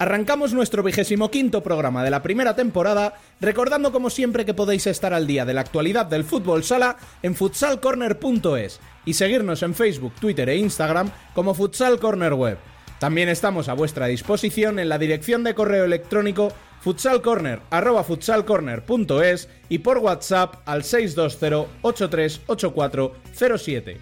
Arrancamos nuestro vigésimo quinto programa de la primera temporada, recordando como siempre que podéis estar al día de la actualidad del fútbol sala en futsalcorner.es y seguirnos en Facebook, Twitter e Instagram como Futsal Corner Web. También estamos a vuestra disposición en la dirección de correo electrónico futsalcorner@futsalcorner.es y por WhatsApp al 620 838407.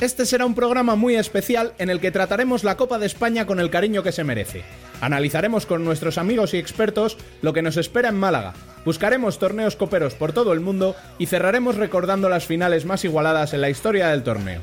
Este será un programa muy especial en el que trataremos la Copa de España con el cariño que se merece. Analizaremos con nuestros amigos y expertos lo que nos espera en Málaga. Buscaremos torneos coperos por todo el mundo y cerraremos recordando las finales más igualadas en la historia del torneo.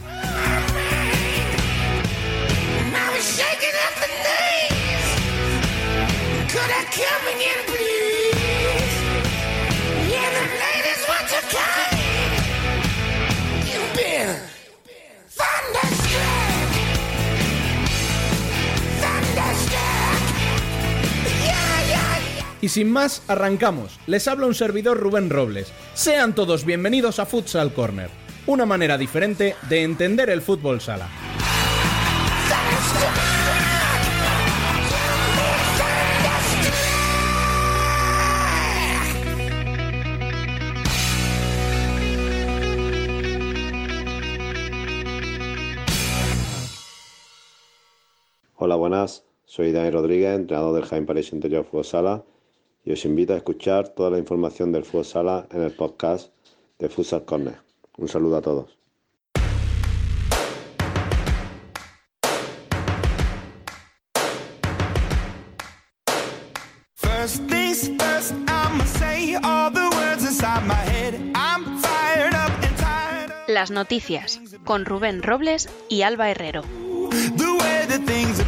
Y sin más, arrancamos. Les habla un servidor Rubén Robles. Sean todos bienvenidos a Futsal Corner, una manera diferente de entender el fútbol sala. Hola, buenas. Soy Dani Rodríguez, entrenador del Jaime París Interior Fútbol Sala y os invito a escuchar toda la información del fútbol sala en el podcast de Futsal Corner. Un saludo a todos. First things first, I'ma say all the words inside my head. I'm fired up and tired of Las noticias, con Rubén Robles y Alba Herrero. the way that things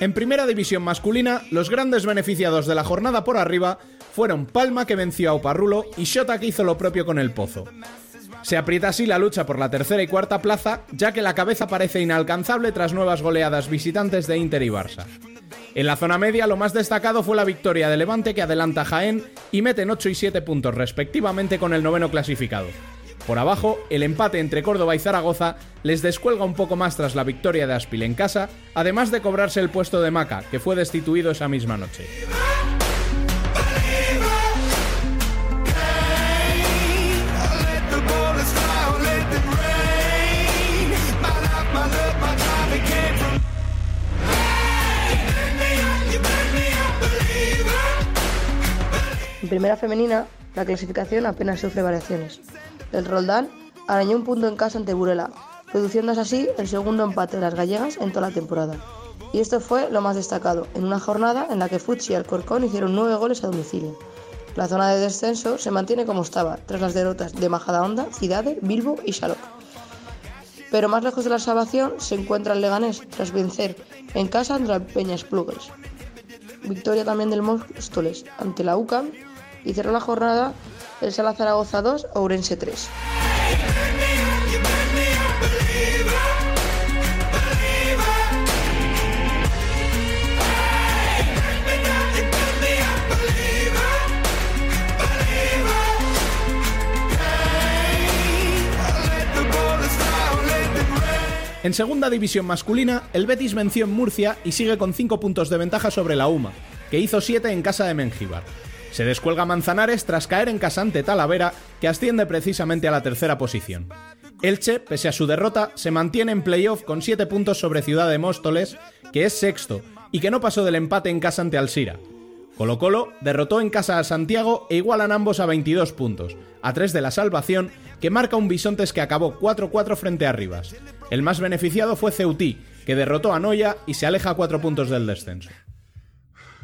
En primera división masculina, los grandes beneficiados de la jornada por arriba fueron Palma que venció a Oparrulo y Shota que hizo lo propio con el Pozo. Se aprieta así la lucha por la tercera y cuarta plaza, ya que la cabeza parece inalcanzable tras nuevas goleadas visitantes de Inter y Barça. En la zona media, lo más destacado fue la victoria de Levante que adelanta Jaén y meten 8 y 7 puntos respectivamente con el noveno clasificado. Por abajo, el empate entre Córdoba y Zaragoza les descuelga un poco más tras la victoria de Aspil en casa, además de cobrarse el puesto de Maca, que fue destituido esa misma noche. En primera femenina, la clasificación apenas sufre variaciones. El Roldán arañó un punto en casa ante Burela, produciéndose así el segundo empate de las gallegas en toda la temporada. Y esto fue lo más destacado, en una jornada en la que Futsi y Alcorcón hicieron nueve goles a domicilio. La zona de descenso se mantiene como estaba, tras las derrotas de Majadahonda, Cidade, Bilbo y Xaloc. Pero más lejos de la salvación se encuentra el Leganés, tras vencer en casa ante la Peña Spluggers. Victoria también del Móstoles ante la UCAM y cerró la jornada el Sala Zaragoza 2, Ourense 3. En segunda división masculina, el Betis venció en Murcia y sigue con 5 puntos de ventaja sobre la UMA, que hizo 7 en casa de Mengíbar. Se descuelga Manzanares tras caer en casa ante Talavera, que asciende precisamente a la tercera posición. Elche, pese a su derrota, se mantiene en playoff con 7 puntos sobre Ciudad de Móstoles, que es sexto, y que no pasó del empate en casa ante Alsira. Colo Colo derrotó en casa a Santiago e igualan ambos a 22 puntos, a 3 de la salvación, que marca un Bisontes que acabó 4-4 frente a Rivas. El más beneficiado fue Ceutí, que derrotó a Noya y se aleja a 4 puntos del descenso.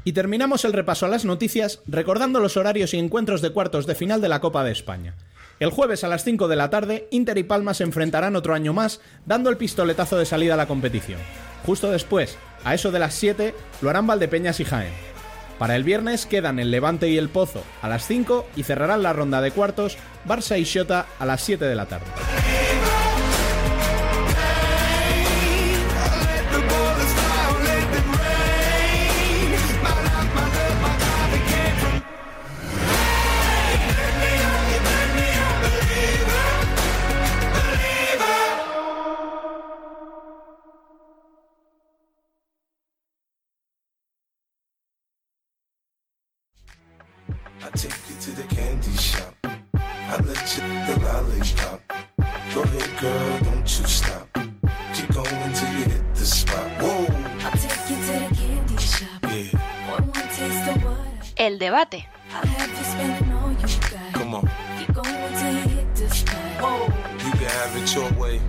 Y terminamos el repaso a las noticias recordando los horarios y encuentros de cuartos de final de la Copa de España. El jueves a las 5 de la tarde, Inter y Palma se enfrentarán otro año más, dando el pistoletazo de salida a la competición. Justo después, a eso de las 7, lo harán Valdepeñas y Jaén. Para el viernes quedan el Levante y el Pozo a las 5 y cerrarán la ronda de cuartos Barça y Xota a las 7 de la tarde. Take you to the candy shop. I let you the lollipop. Go ahead, girl, don't you stop. Keep going till you hit the spot. Whoa, I'll take you to the candy shop. yeah, One more taste of what El debate. I'll have you spending all you got. come on. Keep going till you hit the spot. You can have it your way.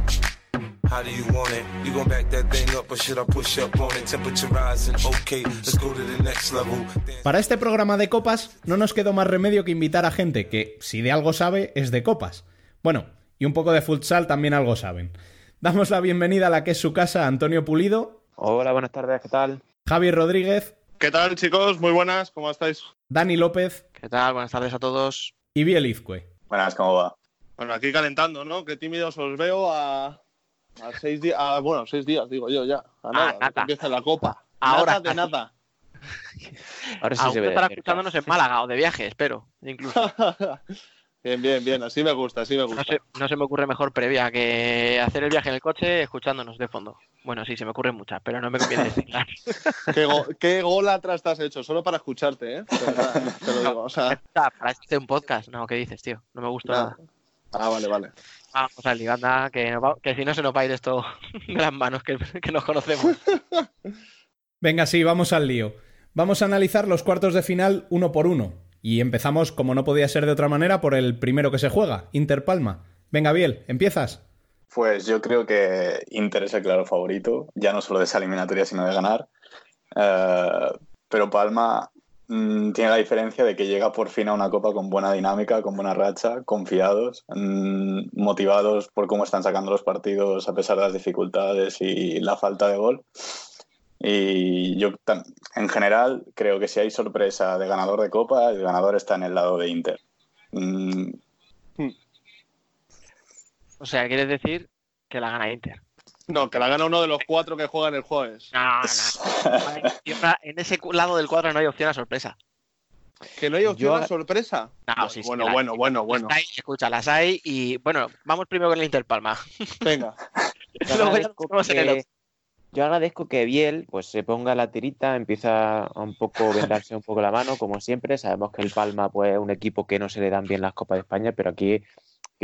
How do you want it? You gon' back that thing up or should I push up on it? Temperature rising, okay, let's go to the next level. Dance Para este programa de copas no nos quedó más remedio que invitar a gente que, si de algo sabe, es de copas. Bueno, y un poco de futsal también algo saben. Damos la bienvenida a la que es su casa, Antonio Pulido, Hola, buenas tardes, ¿qué tal? Javi Rodríguez, ¿Qué tal, chicos? Muy buenas, ¿cómo estáis? Dani López ¿Qué tal? Buenas tardes a todos. y Biel Izcue. Buenas, ¿cómo va? Bueno, aquí calentando, ¿no? Qué tímidos os veo a, a seis días, a, bueno, seis días, digo yo ya, a nada, que nada. empiece la copa. Ahora. Nada de nada. Ahora sí Aún se ve. estará cerca. escuchándonos en Málaga o de viaje, espero. Incluso. bien, bien, bien, así me gusta, así me No gusta. se, no se me ocurre mejor previa que hacer el viaje en el coche escuchándonos de fondo. Bueno, sí, se me ocurren muchas, pero no me conviene decirlas. ¿Qué, go- qué gol atrás te has hecho? Solo para escucharte, ¿eh? Te lo digo, o sea... Ah, Para hacer un podcast. No, ¿qué dices, tío? No me gustó nada. nada. Ah, vale, vale. Vamos al anda, que, va- que si no se nos va a ir esto de las manos, que, que nos conocemos. Venga, sí, vamos al lío. Vamos a analizar los cuartos de final uno por uno. Y empezamos, como no podía ser de otra manera, por el primero que se juega, Inter Palma. Venga, Biel, ¿empiezas? Pues yo creo que Inter es el claro favorito, ya no solo de esa eliminatoria, sino de ganar. Eh, pero Palma mm, tiene la diferencia de que llega por fin a una copa con buena dinámica, con buena racha, confiados, mm, motivados por cómo están sacando los partidos a pesar de las dificultades y la falta de gol. Y yo, en general, creo que si hay sorpresa de ganador de copa, el ganador está en el lado de Inter. Mm, O sea, quieres decir que la gana Inter. No, que la gana uno de los cuatro que juegan el jueves. No, no. Y ahora, En ese lado del cuadro no hay opción a sorpresa. Que no hay opción Yo- a sorpresa. No, sí, sí, bueno, bueno, bueno, bueno. Hay, escucha, las hay y bueno, vamos primero con el Inter Palma. Venga. Agradezco, que, yo agradezco que Biel pues se ponga la tirita, empieza a un poco vendarse un poco la mano, como siempre. Sabemos que el Palma pues es un equipo que no se le dan bien las Copas de España, pero aquí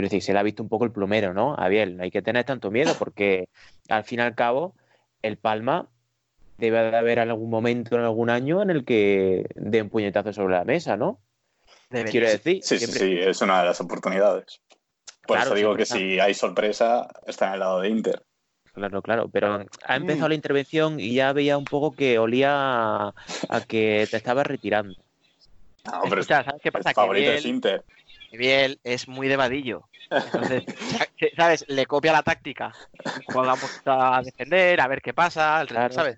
quiero decir, se le ha visto un poco el plumero, ¿no? A Biel, no hay que tener tanto miedo porque al fin y al cabo el Palma debe de haber algún momento en algún año en el que dé un puñetazo sobre la mesa, ¿no? Debería. Quiero decir, Sí, sí, siempre- sí, es una de las oportunidades. Por Claro, eso digo que si hay sorpresa, está en el lado de Inter. Claro, claro, pero ha empezado Mm. la intervención y ya veía un poco que olía a, que te estabas retirando. No, pero es- Escucha, ¿sabes qué el pasa? Que favorito es Inter. Biel es muy de vadillo. Entonces, ¿sabes? Le copia la táctica. Juega a defender, a ver qué pasa. ¿sabes?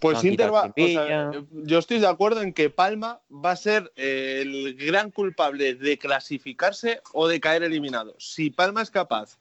Pues No Inter va. o sea, Chimpilla. yo estoy de acuerdo en que Palma va a ser eh, el gran culpable de clasificarse o de caer eliminado. Si Palma es capaz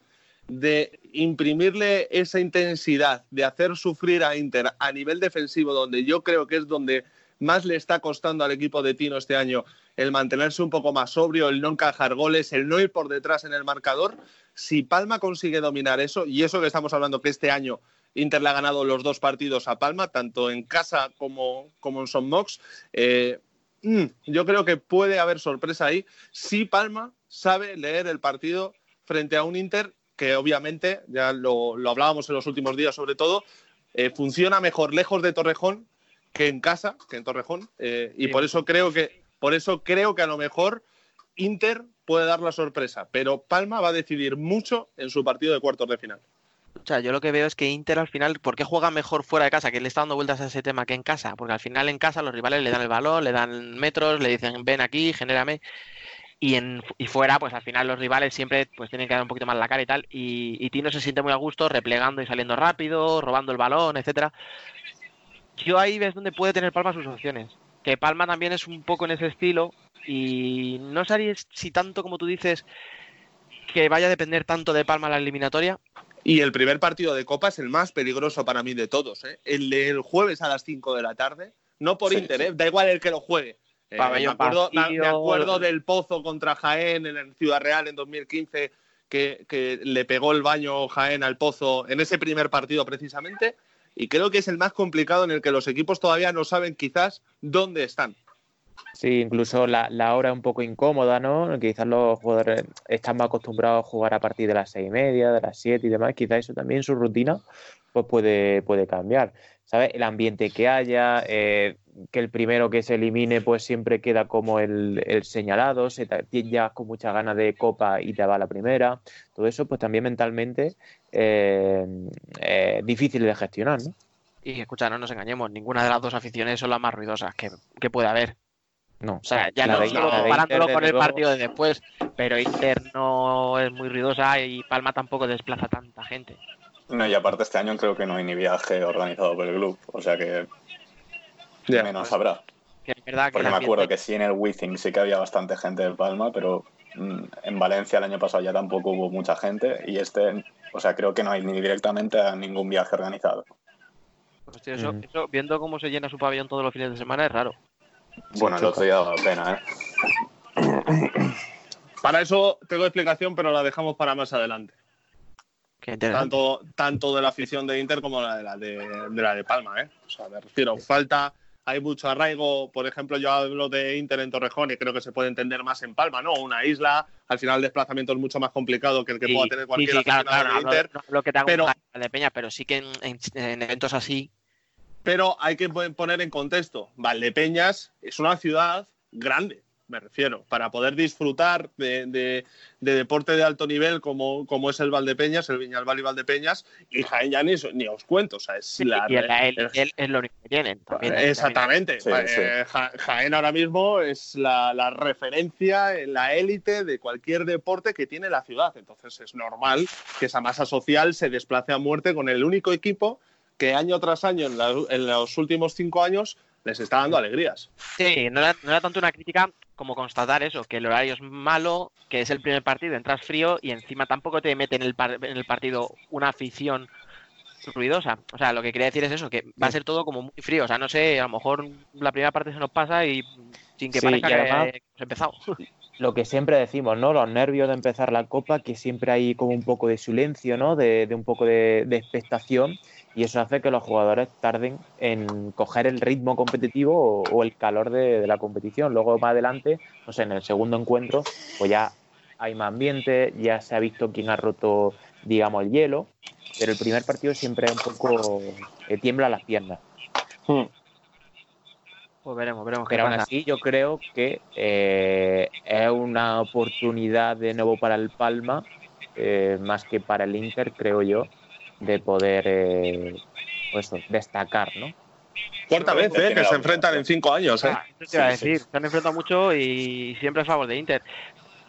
de imprimirle esa intensidad, de hacer sufrir a Inter a nivel defensivo, donde yo creo que es donde más le está costando al equipo de Tino este año el mantenerse un poco más sobrio, el no encajar goles, el no ir por detrás en el marcador. Si Palma consigue dominar eso, y eso que estamos hablando que este año Inter le ha ganado los dos partidos a Palma, tanto en casa como, como en Son Mox, eh, mm, yo creo que puede haber sorpresa ahí si Palma sabe leer el partido frente a un Inter que obviamente, ya lo, lo hablábamos en los últimos días sobre todo, eh, funciona mejor lejos de Torrejón que en casa, que en Torrejón, eh, y por eso creo que, por eso creo que a lo mejor Inter puede dar la sorpresa, pero Palma va a decidir mucho en su partido de cuartos de final. O sea, yo lo que veo es que Inter al final, ¿por qué juega mejor fuera de casa? Que le está dando vueltas a ese tema que en casa. Porque al final en casa los rivales le dan el balón, le dan metros, le dicen ven aquí, genérame. Y, en, y fuera, pues al final los rivales siempre pues tienen que dar un poquito más la cara y tal. Y, y Tino se siente muy a gusto replegando y saliendo rápido, robando el balón, etcétera. Yo ahí ves donde puede tener Palma sus opciones. Que Palma también es un poco en ese estilo. Y no sabría si tanto como tú dices que vaya a depender tanto de Palma la eliminatoria. Y el primer partido de Copa es el más peligroso para mí de todos. ¿eh? El del jueves a las 5 de la tarde, no por Sí, Inter, sí. ¿eh? da igual el que lo juegue. Eh, me, Pabellón acuerdo, me- me vacío. acuerdo del Pozo contra Jaén en el Ciudad Real en 2015, que, que le pegó el baño Jaén al Pozo en ese primer partido precisamente. Y creo que es el más complicado en el que los equipos todavía no saben quizás dónde están. Sí, incluso la, hora es un poco incómoda, ¿no? Quizás los jugadores están más acostumbrados a jugar a partir de las seis y media, de las siete y demás. Quizás eso también su rutina pues puede, puede cambiar. ¿Sabes? El ambiente que haya, eh, que el primero que se elimine pues siempre queda como el, el señalado, se te, ya con muchas ganas de copa y te va la primera. Todo eso pues también mentalmente eh, eh, difícil de gestionar, ¿no? Y escucha, no nos engañemos, ninguna de las dos aficiones son las más ruidosas que, que puede haber. No, O sea, ya no de- solo comparándolo Inter, con el luego, partido de después, pero Inter no es muy ruidosa y Palma tampoco desplaza tanta gente. No, y aparte este año creo que no hay ni viaje organizado por el club, o sea que Ya. menos habrá. Que es verdad que Porque me acuerdo que sí en el Wizzing sí que había bastante gente del Palma, pero mm, en Valencia el año pasado ya tampoco hubo mucha gente y este, o sea, creo que no hay ni directamente a ningún viaje organizado. pues, tío, eso, Mm. eso, viendo cómo se llena su pabellón todos los fines de semana es raro. Bueno, el otro día daba pena, ¿eh? Para eso tengo explicación, pero la dejamos para más adelante. Qué tanto, tanto de la afición de Inter como la de la de, de la de Palma, ¿eh? O sea, me refiero, falta, hay mucho arraigo, por ejemplo, yo hablo de Inter en Torrejón y creo que se puede entender más en Palma, ¿no? Una isla, al final el desplazamiento es mucho más complicado que el que Sí, pueda tener cualquier sí, claro, claro, de no, Inter, no, no lo que te hago pero- de Peña, pero sí que en, en- en eventos así, pero hay que poner en contexto, Valdepeñas es una ciudad grande, me refiero, para poder disfrutar de, de- de deporte de alto nivel como, como es el Valdepeñas, el Viñalbal y Valdepeñas, y Jaén ya ni, ni os cuento, o sea, es la, y el, el- el- el- es lo único que tienen. También, hay que Exactamente. Sí, Eh, sí. Ja- Jaén ahora mismo es la, la referencia, en la élite de cualquier deporte que tiene la ciudad. Entonces es normal que esa masa social se desplace a muerte con el único equipo que año tras año, en, la- en los últimos cinco años, les está dando alegrías. Sí, no era, no era tanto una crítica como constatar eso, que el horario es malo, que es el primer partido, entras frío y encima tampoco te mete en el, par- en el partido una afición ruidosa. O sea, lo que quería decir es eso, que va a ser todo como muy frío. O sea, no sé, a lo mejor la primera parte se nos pasa y sin que Sí, parezca y que hemos empezado. Lo que siempre decimos, ¿no? Los nervios de empezar la copa, que siempre hay como un poco de silencio, ¿no? De, un poco de, expectación y eso hace que los jugadores tarden en coger el ritmo competitivo o, el calor de, la competición. Luego más adelante, no sé, en el segundo encuentro, pues ya hay más ambiente, ya se ha visto quién ha roto, digamos, el hielo, pero el primer partido siempre es un poco eh, tiembla las piernas. Pues veremos, veremos qué Pero aún pasa. así yo creo que eh, es una oportunidad de nuevo para el Palma, eh, más que para el Inter, creo yo, de poder eh, pues destacar, ¿no? Cuarta vez, ¿eh? Que se enfrentan en cinco años, ¿eh? Ah, eso te iba a decir, se han enfrentado mucho y siempre a favor de Inter.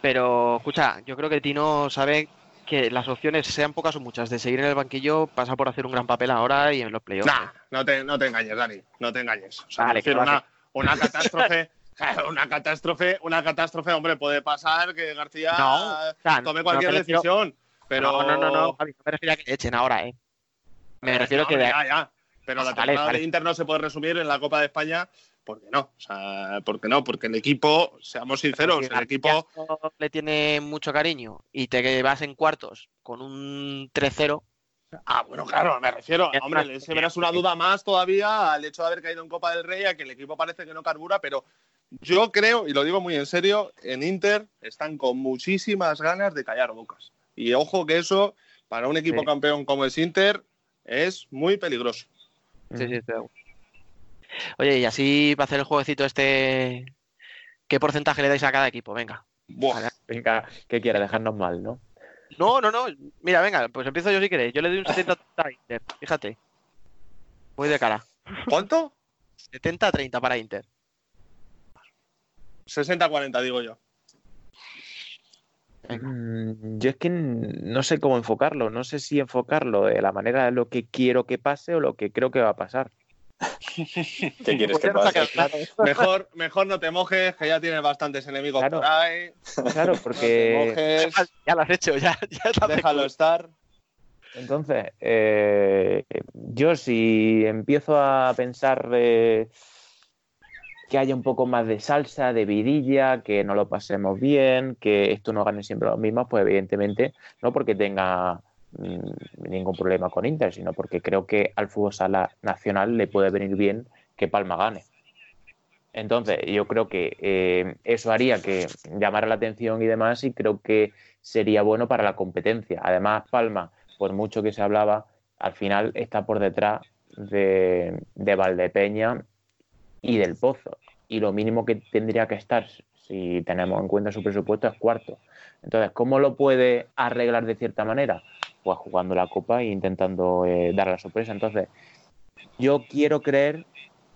Pero, escucha, yo creo que Tino sabe que las opciones, sean pocas o muchas, de seguir en el banquillo, pasa por hacer un gran papel ahora y en los playoffs. Nah, ¿eh? no te, no te engañes, Dani, no te engañes. O sea, Vale, lo una, una catástrofe, una catástrofe, una catástrofe, hombre, puede pasar que García No, o sea, tome cualquier refiero- decisión, pero No, no, no, no, Javi, no me refiero a que le echen ahora, ¿eh? Me Eh, refiero no, que ya, ya. Pero la Vale, temporada vale. de Inter no se puede resumir en la Copa de España, porque no, o sea, porque no, porque el equipo, seamos sinceros, si el equipo, le tiene mucho cariño y te vas en cuartos con un 3-0, ah, bueno, claro, me refiero, hombre, se verás una duda más todavía al hecho de haber caído en Copa del Rey, a que el equipo parece que no carbura, pero yo creo, y lo digo muy en serio, en Inter están con muchísimas ganas de callar bocas. Y ojo que eso, para un equipo Sí. campeón como es Inter, es muy peligroso. Sí, sí, estoy. Oye, y así para hacer el jueguecito este, ¿qué porcentaje le dais a cada equipo? Venga. Buah. Venga, ¿qué quiere? Dejarnos mal, ¿no? No, no, no. Mira, venga, pues empiezo yo si queréis. Yo le doy un 70 a Inter. Fíjate. Voy de cara. ¿Cuánto? 70-30 para Inter. 60-40, digo yo. Mm, Yo es que no sé cómo enfocarlo, no sé si enfocarlo de la manera de lo que quiero que pase o lo que creo que va a pasar. ¿Qué quieres que pase? Mejor, mejor no te mojes, que ya tienes bastantes enemigos Claro. por ahí. Claro, porque Ya lo has hecho, ya, ya déjalo estar. entonces eh, yo si empiezo a pensar eh, que haya un poco más de salsa, de vidilla, que no lo pasemos bien, que esto no gane siempre los mismos, pues evidentemente no porque tenga ningún problema con Inter, sino porque creo que al fútbol sala nacional le puede venir bien que Palma gane. Entonces, yo creo que eh, eso haría que llamara la atención y demás, y creo que sería bueno para la competencia. Además, Palma, por mucho que se hablaba, al final está por detrás de, de Valdepeña y del Pozo. Y lo mínimo que tendría que estar, si tenemos en cuenta su presupuesto, es cuarto. Entonces, ¿cómo lo puede arreglar de cierta manera? Pues jugando la Copa e intentando eh, dar la sorpresa. Entonces, yo quiero creer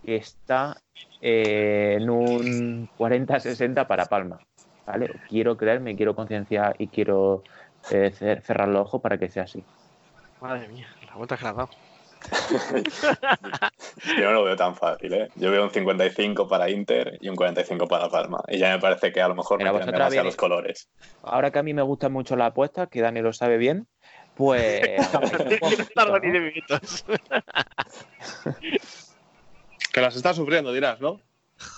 que está eh, en un 40-60 para Palma. ¿vale? Quiero creer, me quiero concienciar y quiero eh, cer- cerrar los ojos para que sea así. Madre mía, la vuelta que dado. Yo no lo veo tan fácil, ¿eh? Yo veo un 55 para Inter y un 45 para Palma. Y ya me parece que a lo mejor Mira, me tiran demasiado viene- los colores. Ahora que a mí me gustan mucho las apuestas, que Dani lo sabe bien, pues... No tardo ni 10 minutos. Que las está sufriendo, dirás, ¿no?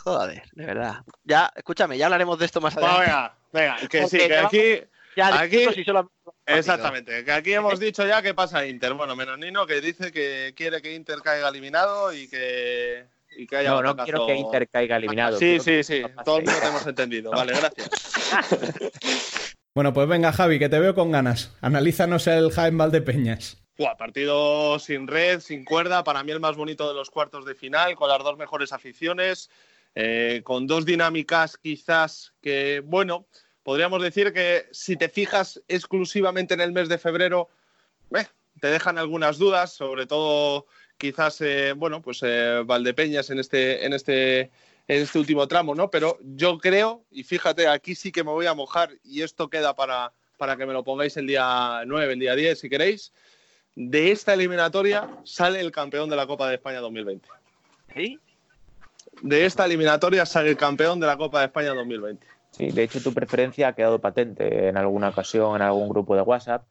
Joder, de verdad. Ya, escúchame, ya hablaremos de esto más Bueno, adelante. venga, venga, que sí, que aquí. Ya, aquí- discuto si solo- Exactamente, que aquí hemos dicho ya que pasa Inter. Bueno, menos Nino que dice que quiere que Inter caiga eliminado y que, y que haya No, un no quiero que Inter caiga eliminado. Sí, sí, sí, no todo el mundo te hemos entendido. Vale, gracias. Bueno, pues venga, Javi, que te veo con ganas. Analízanos el Jaén Valdepeñas. Buah, partido sin red, sin cuerda, para mí el más bonito de los cuartos de final, con las dos mejores aficiones, eh, con dos dinámicas quizás que, bueno, podríamos decir que si te fijas exclusivamente en el mes de febrero, eh, te dejan algunas dudas, sobre todo quizás, eh, bueno, pues eh, Valdepeñas en este, en este, en este último tramo, ¿no? Pero yo creo, y fíjate, aquí sí que me voy a mojar y esto queda para, para que me lo pongáis el día 9, el día 10, si queréis de esta eliminatoria sale el campeón de la Copa de España 2020. ¿Sí? De esta eliminatoria sale el campeón de la Copa de España 2020. Sí, de hecho tu preferencia ha quedado patente en alguna ocasión, en algún grupo de WhatsApp.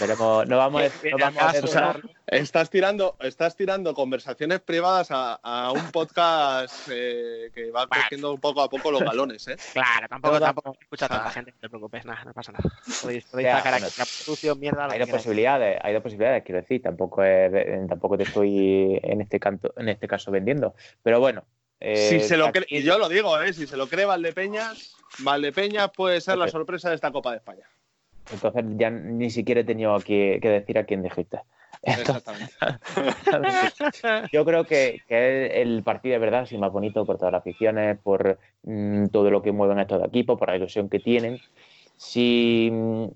Veremos, no vamos a, no vamos a O sea, estás tirando, estás tirando conversaciones privadas a, a un podcast eh, que va cogiendo poco a poco los galones, ¿eh? Claro, tampoco, tampoco escucha a tanta Ah. gente, no te preocupes, nada, no pasa nada. Podéis, podéis Ya, sacar bueno. aquí sucio, mierda, hay dos posibilidades, hay dos posibilidades, quiero decir, tampoco es, tampoco te estoy en este canto, en este caso vendiendo, pero bueno. eh, si se lo aquí- yo lo digo, ¿eh? Si se lo cree Valdepeñas, Valdepeñas puede ser la sorpresa de esta Copa de España. Entonces ya ni siquiera he tenido que, que decir a quién dijiste. Exactamente. Yo creo que, que es el partido de verdad sí más bonito por todas las aficiones, por mm, todo lo que mueven estos equipos, por la ilusión que tienen. Si, mm,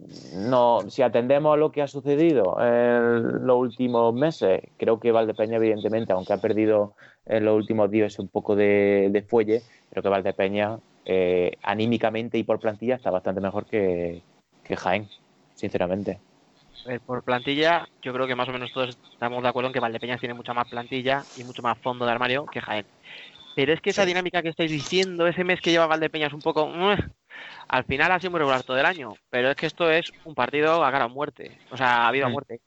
no, si atendemos a lo que ha sucedido en los últimos meses, creo que Valdepeña, evidentemente, aunque ha perdido en los últimos días un poco de, de fuelle, creo que Valdepeña, eh, anímicamente y por plantilla, está bastante mejor que, que Jaén, sinceramente. A ver, por plantilla, yo creo que más o menos todos estamos de acuerdo en que Valdepeñas tiene mucha más plantilla y mucho más fondo de armario que Jaén. Pero es que esa dinámica que estáis diciendo, ese mes que lleva Valdepeñas un poco... "Ueh", al final ha sido muy regular todo el año, pero es que esto es un partido a cara o muerte, o sea, a vida o Mm. muerte.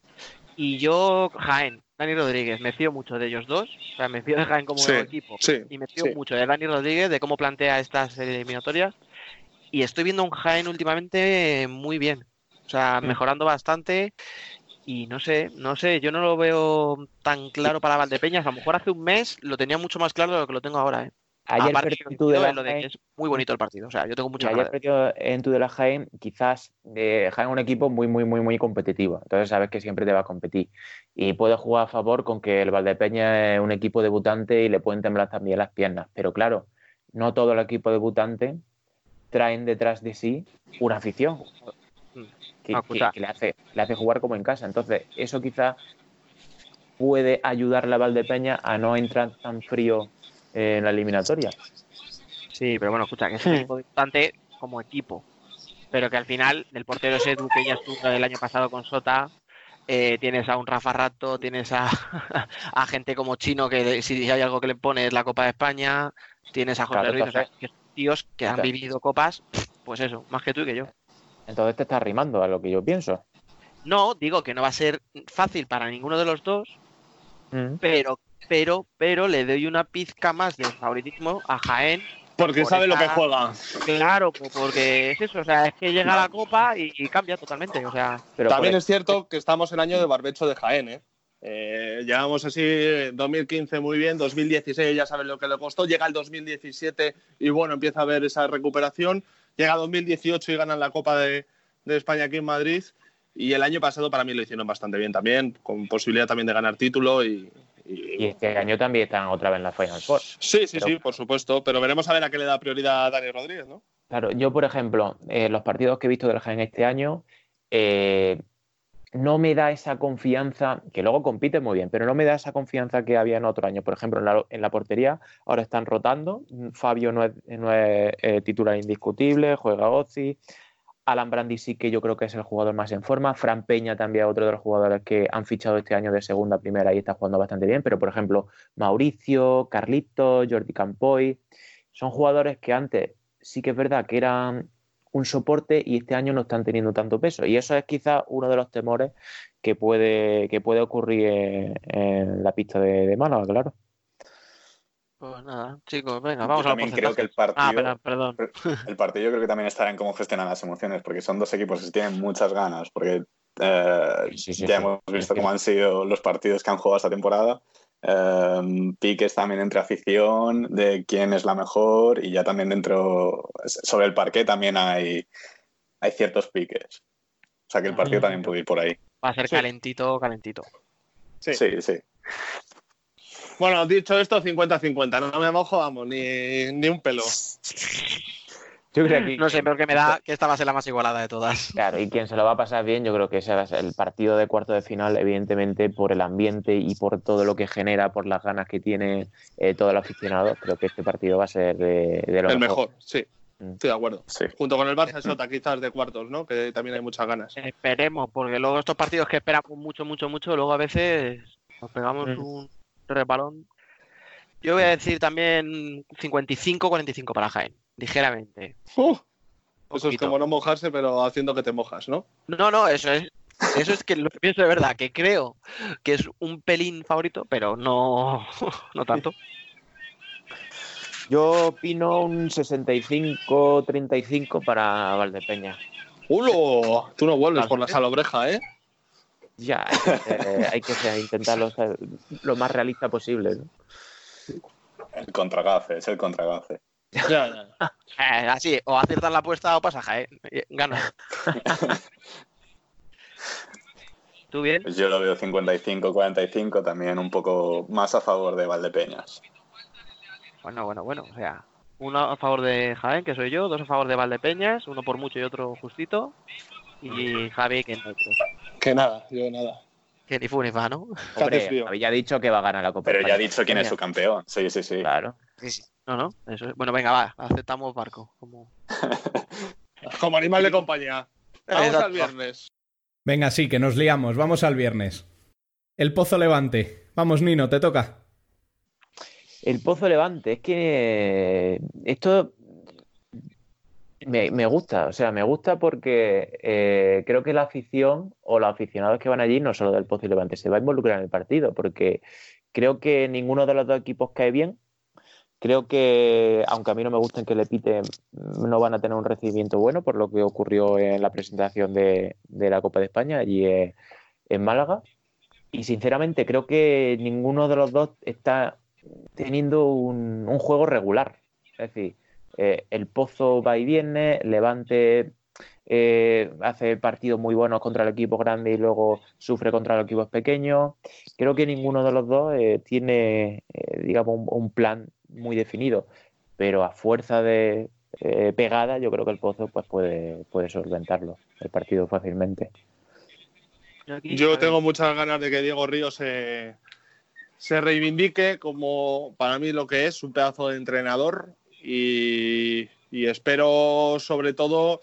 Y yo, Jaén, Dani Rodríguez, me fío mucho de ellos dos, o sea, me fío de Jaén como Sí, equipo sí, y me fío sí. mucho de Dani Rodríguez, de cómo plantea estas eliminatorias. Y estoy viendo un Jaén últimamente muy bien. O sea, mejorando bastante. Y no sé, no sé, yo no lo veo tan claro para Valdepeñas. A lo mejor hace un mes lo tenía mucho más claro de lo que lo tengo ahora, ¿eh? Ayer Aparte, perdió en Tudela lo de Jaén. que es muy bonito el partido. O sea, yo tengo mucha ayer ganas. perdió en Tudela Jaén, quizás eh, Jaén es un equipo muy, muy, muy, muy competitivo. Entonces sabes que siempre te va a competir. Y puede jugar a favor con que el Valdepeña es un equipo debutante y le pueden temblar también las piernas. Pero claro, no todo el equipo debutante traen detrás de sí una afición Mm. que, Ah, que- le, hace, le hace jugar como en casa. Entonces, eso quizás puede ayudarle a Valdepeña a no entrar tan frío en la eliminatoria. Sí, pero bueno, escucha, que es un equipo debutante como equipo. Pero que al final, el portero es Edu, que ya estuvo el año pasado con Sota. eh, tienes a un Rafa Rato, tienes a, a gente como Chino, que si hay algo que le pone es la Copa de España. Tienes a José Claro, Ruiz, o sea, entonces- que son tíos que han vivido copas, pues eso, más que tú y que yo. Entonces te está arrimando a lo que yo pienso. No, digo que no va a ser fácil para ninguno de los dos, Mm. pero, pero, pero le doy una pizca más de favoritismo a Jaén. Porque por sabe lo que juega. Claro, po- porque es eso, o sea, es que llega la copa y, y cambia totalmente, o sea, Pero También es cierto que estamos en año de barbecho de Jaén, ¿eh? Eh, llevamos así 2015 muy bien, 2016 ya saben lo que le costó, llega el 2017 y bueno, empieza a haber esa recuperación, llega 2018 y ganan la Copa de, de España aquí en Madrid y el año pasado para mí lo hicieron bastante bien también, con posibilidad también de ganar título y... y- este año también están otra vez en la Final Four. Sí, sí, Pero- sí, por supuesto, pero veremos a ver a qué le da prioridad a Dani Rodríguez, ¿no? Claro, yo, por ejemplo, eh, los partidos que he visto del Jaén este año, eh, no me da esa confianza, que luego compite muy bien, pero no me da esa confianza que había en otro año. Por ejemplo, en la, en la portería ahora están rotando. Fabio no es, no es, eh, titular indiscutible, juega Ozzi. Alan Brandi sí que yo creo que es el jugador más en forma. Fran Peña también es otro de los jugadores que han fichado este año de segunda a primera y está jugando bastante bien. Pero, por ejemplo, Mauricio, Carlito, Jordi Campoy, son jugadores que antes sí que es verdad que eran un soporte y este año no están teniendo tanto peso. Y eso es quizás uno de los temores que puede, que puede ocurrir en, en la pista de, de Málaga, claro. Pues nada, chicos, venga, vamos Yo a también creo que el partido, Ah, perdón, perdón. el partido yo creo que también estará en cómo gestionan las emociones, porque son dos equipos que tienen muchas ganas, porque eh, Sí, sí, ya sí. hemos visto cómo han sido los partidos que han jugado esta temporada. Eh, piques también entre afición, de quién es la mejor, y ya también dentro, sobre el parque también hay, hay ciertos piques. O sea que el partido Ujú. también puede ir por ahí. Va a ser Sí. calentito, calentito. Sí. Sí, sí. Bueno, dicho esto, 50-50, no me mojo, vamos, ni, ni un pelo. Yo creo que No sé, pero que me da que esta va a ser la más igualada de todas. Claro, y quien se lo va a pasar bien, yo creo que ese va a ser el partido de cuarto de final, evidentemente por el ambiente y por todo lo que genera, por las ganas que tiene eh, todo el aficionado. Creo que este partido va a ser de, de lo El mejor. mejor, sí, Mm. estoy de acuerdo. Sí. Junto con el Barça Sota, quizás de cuartos, ¿no? Que también hay muchas ganas. Esperemos, porque luego estos partidos que esperamos mucho, mucho, mucho, luego a veces nos pegamos Mm. un repalón. Yo voy a decir también 55-45 para Jaén, ligeramente. Uh, eso es como no mojarse, pero haciendo que te mojas, ¿no? No, no, eso es. Eso es que lo pienso de verdad, que creo que es un pelín favorito, pero no, no tanto. Yo opino un 65-35 para Valdepeña. ¡Ulo! Tú no vuelves por la salobreja, ¿eh? Ya, hay que, ser- hay que ser- intentarlo ser lo más realista posible. ¿no? El contragafe, es el contragafe. Ya, ya. Eh, así, o aciertas la apuesta o pasa Jaén. Eh, Gana. ¿Tú bien? Pues yo lo veo 55-45, también un poco más a favor de Valdepeñas. Bueno, bueno, bueno. O sea, uno a favor de Jaén, que soy yo, dos a favor de Valdepeñas, uno por mucho y otro justito. Y Javi, que no, Que nada, yo nada. que ni fu ni fa, ¿no? Hombre, había dicho que va a ganar la Copa Pero ya ha dicho quién es su campeón. Sí, sí, sí. Claro. No, no, eso es- Bueno, venga, va, aceptamos barco. Como... Como animal de compañía. Vamos Exacto. al viernes. Venga, sí, que nos liamos. Vamos al viernes. El Pozo Levante. Vamos, Nino, te toca. El Pozo Levante, es que eh, esto me, gusta, o sea, me gusta porque eh, creo que la afición o los aficionados que van allí, no solo del Pozo y Levante, se va a involucrar en el partido, porque creo que ninguno de los dos equipos cae bien. Creo que, aunque a mí no me gusten que le piten, no van a tener un recibimiento bueno por lo que ocurrió en la presentación de, de la Copa de España allí eh, en Málaga. Y sinceramente creo que ninguno de los dos está teniendo un juego regular. Es decir, eh, el Pozo va y viene, Levante eh, hace partidos muy buenos contra el equipo grande y luego sufre contra los equipos pequeños. Creo que ninguno de los dos eh, tiene, eh, digamos, un, un plan muy definido, pero a fuerza de eh, pegada, yo creo que el Pozo pues, puede, puede solventarlo el partido fácilmente. Yo tengo muchas ganas de que Diego Ríos se, se reivindique como para mí lo que es un pedazo de entrenador y, espero sobre todo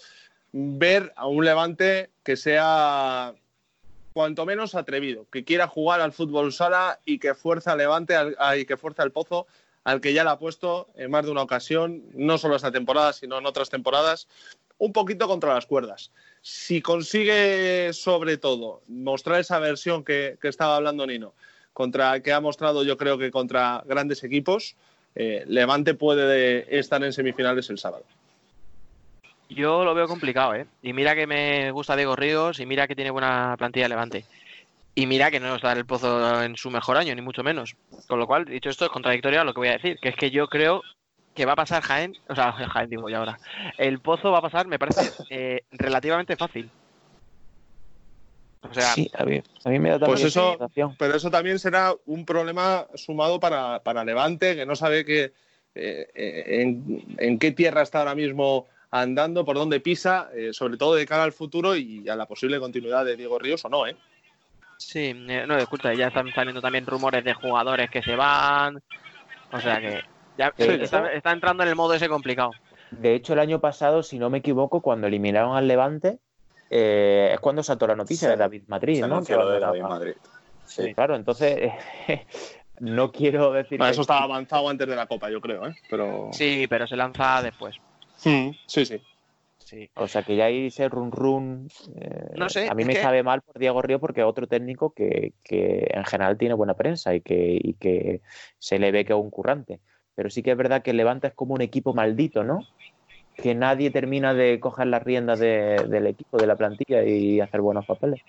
ver a un Levante que sea cuanto menos atrevido, que quiera jugar al fútbol sala y que fuerza Levante al- a- y que fuerza al Pozo al que ya le ha puesto en más de una ocasión, no solo esta temporada, sino en otras temporadas, un poquito contra las cuerdas. Si consigue, sobre todo, mostrar esa versión que, que estaba hablando Nino, contra que ha mostrado yo creo que contra grandes equipos, eh, Levante puede estar en semifinales el sábado. Yo lo veo complicado, ¿eh? Y mira que me gusta Diego Ríos y mira que tiene buena plantilla Levante. Y mira que no está el Pozo en su mejor año, ni mucho menos. Con lo cual, dicho esto, es contradictorio a lo que voy a decir, que es que yo creo que va a pasar Jaén, o sea, Jaén digo ya ahora. El Pozo va a pasar, me parece, eh, relativamente fácil. O sea, Sí, a mí, a mí me da también Pues eso, sensación. pero eso también será un problema sumado para, para Levante, que no sabe que, eh, eh, en, en qué tierra está ahora mismo andando, por dónde pisa, eh, sobre todo de cara al futuro y a la posible continuidad de Diego Ríos o no, ¿eh? Sí, no, escucha, ya están saliendo también rumores de jugadores que se van. O sea que ya Sí, está, eso- está entrando en el modo ese complicado. De hecho, el año pasado, si no me equivoco, cuando eliminaron al Levante, eh, es cuando saltó la noticia de David Madrid, Se ¿no? Que lo de David. Madrid. Sí, claro, entonces no quiero decir Para que- eso estaba avanzado antes de la Copa, yo creo, ¿eh? Pero... Sí, pero se lanza después. Mm, sí, sí. Sí. O sea que ya hay ese run run. eh, No sé, a mí me que- sabe mal por Diego Río porque es otro técnico que, que en general tiene buena prensa y que, y que se le ve que es un currante. Pero sí que es verdad que el Levante es como un equipo maldito, ¿no? Que nadie termina de coger las riendas de- del equipo, de la plantilla y hacer buenos papeles.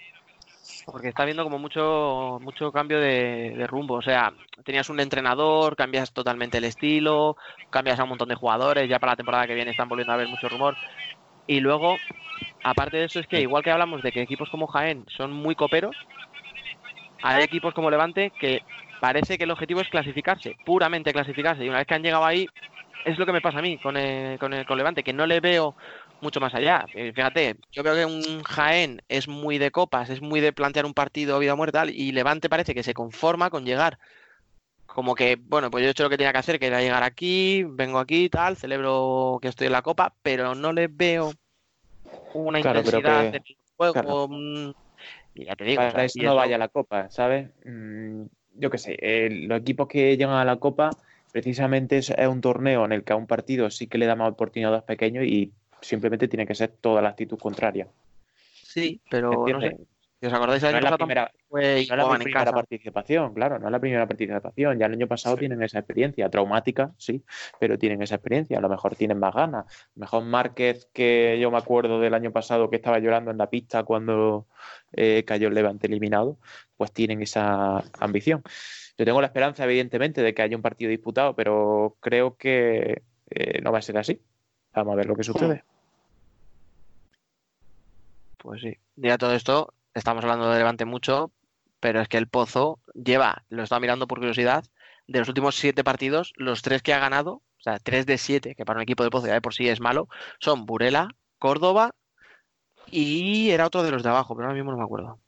Porque está viendo como mucho, mucho cambio de, de rumbo. O sea, tenías un entrenador, cambias totalmente el estilo, cambias a un montón de jugadores, ya para la temporada que viene están volviendo a haber mucho rumor. Y luego, aparte de eso, es que igual que hablamos de que equipos como Jaén son muy coperos, hay equipos como Levante que parece que el objetivo es clasificarse, puramente clasificarse. Y una vez que han llegado ahí, es lo que me pasa a mí con, eh, con, el- con Levante, que no le veo mucho más allá. Eh, Fíjate, yo veo que un Jaén es muy de copas, es muy de plantear un partido vida o muerte, y Levante parece que se conforma con llegar. Como que, bueno, pues yo he hecho lo que tenía que hacer, que era llegar aquí, vengo aquí, tal, celebro que estoy en la copa, pero no le veo una Claro, intensidad que- en el juego. claro. mm, Y ya te digo, Para o sea, eso y no vaya a la Copa, ¿sabes? Mm, yo qué sé, eh, los equipos que llegan a la Copa precisamente es, es un torneo en el que a un partido sí que le da más oportunidad a los pequeños y simplemente tiene que ser toda la actitud contraria. Sí, pero no sé. ¿Entiendes? Si os acordáis, No es la primera, fue no la primera participación, claro, no es la primera participación. Ya el año pasado tienen esa experiencia, traumática, sí, pero tienen esa experiencia. A lo mejor tienen más ganas. A lo mejor Márquez, que yo me acuerdo del año pasado que estaba llorando en la pista cuando eh, cayó el Levante eliminado, pues tienen esa ambición. Yo tengo la esperanza, evidentemente, de que haya un partido disputado, pero creo que eh, no va a ser así. Vamos a ver lo que sucede. Pues sí. Ya todo esto, estamos hablando de Levante mucho, pero es que el Pozo lleva, lo estaba mirando por curiosidad, de los últimos siete partidos, los tres que ha ganado, o sea, tres de siete, que para un equipo de Pozo ya de por sí es malo, son Burela, Córdoba y era otro de los de abajo, pero ahora mismo no me acuerdo.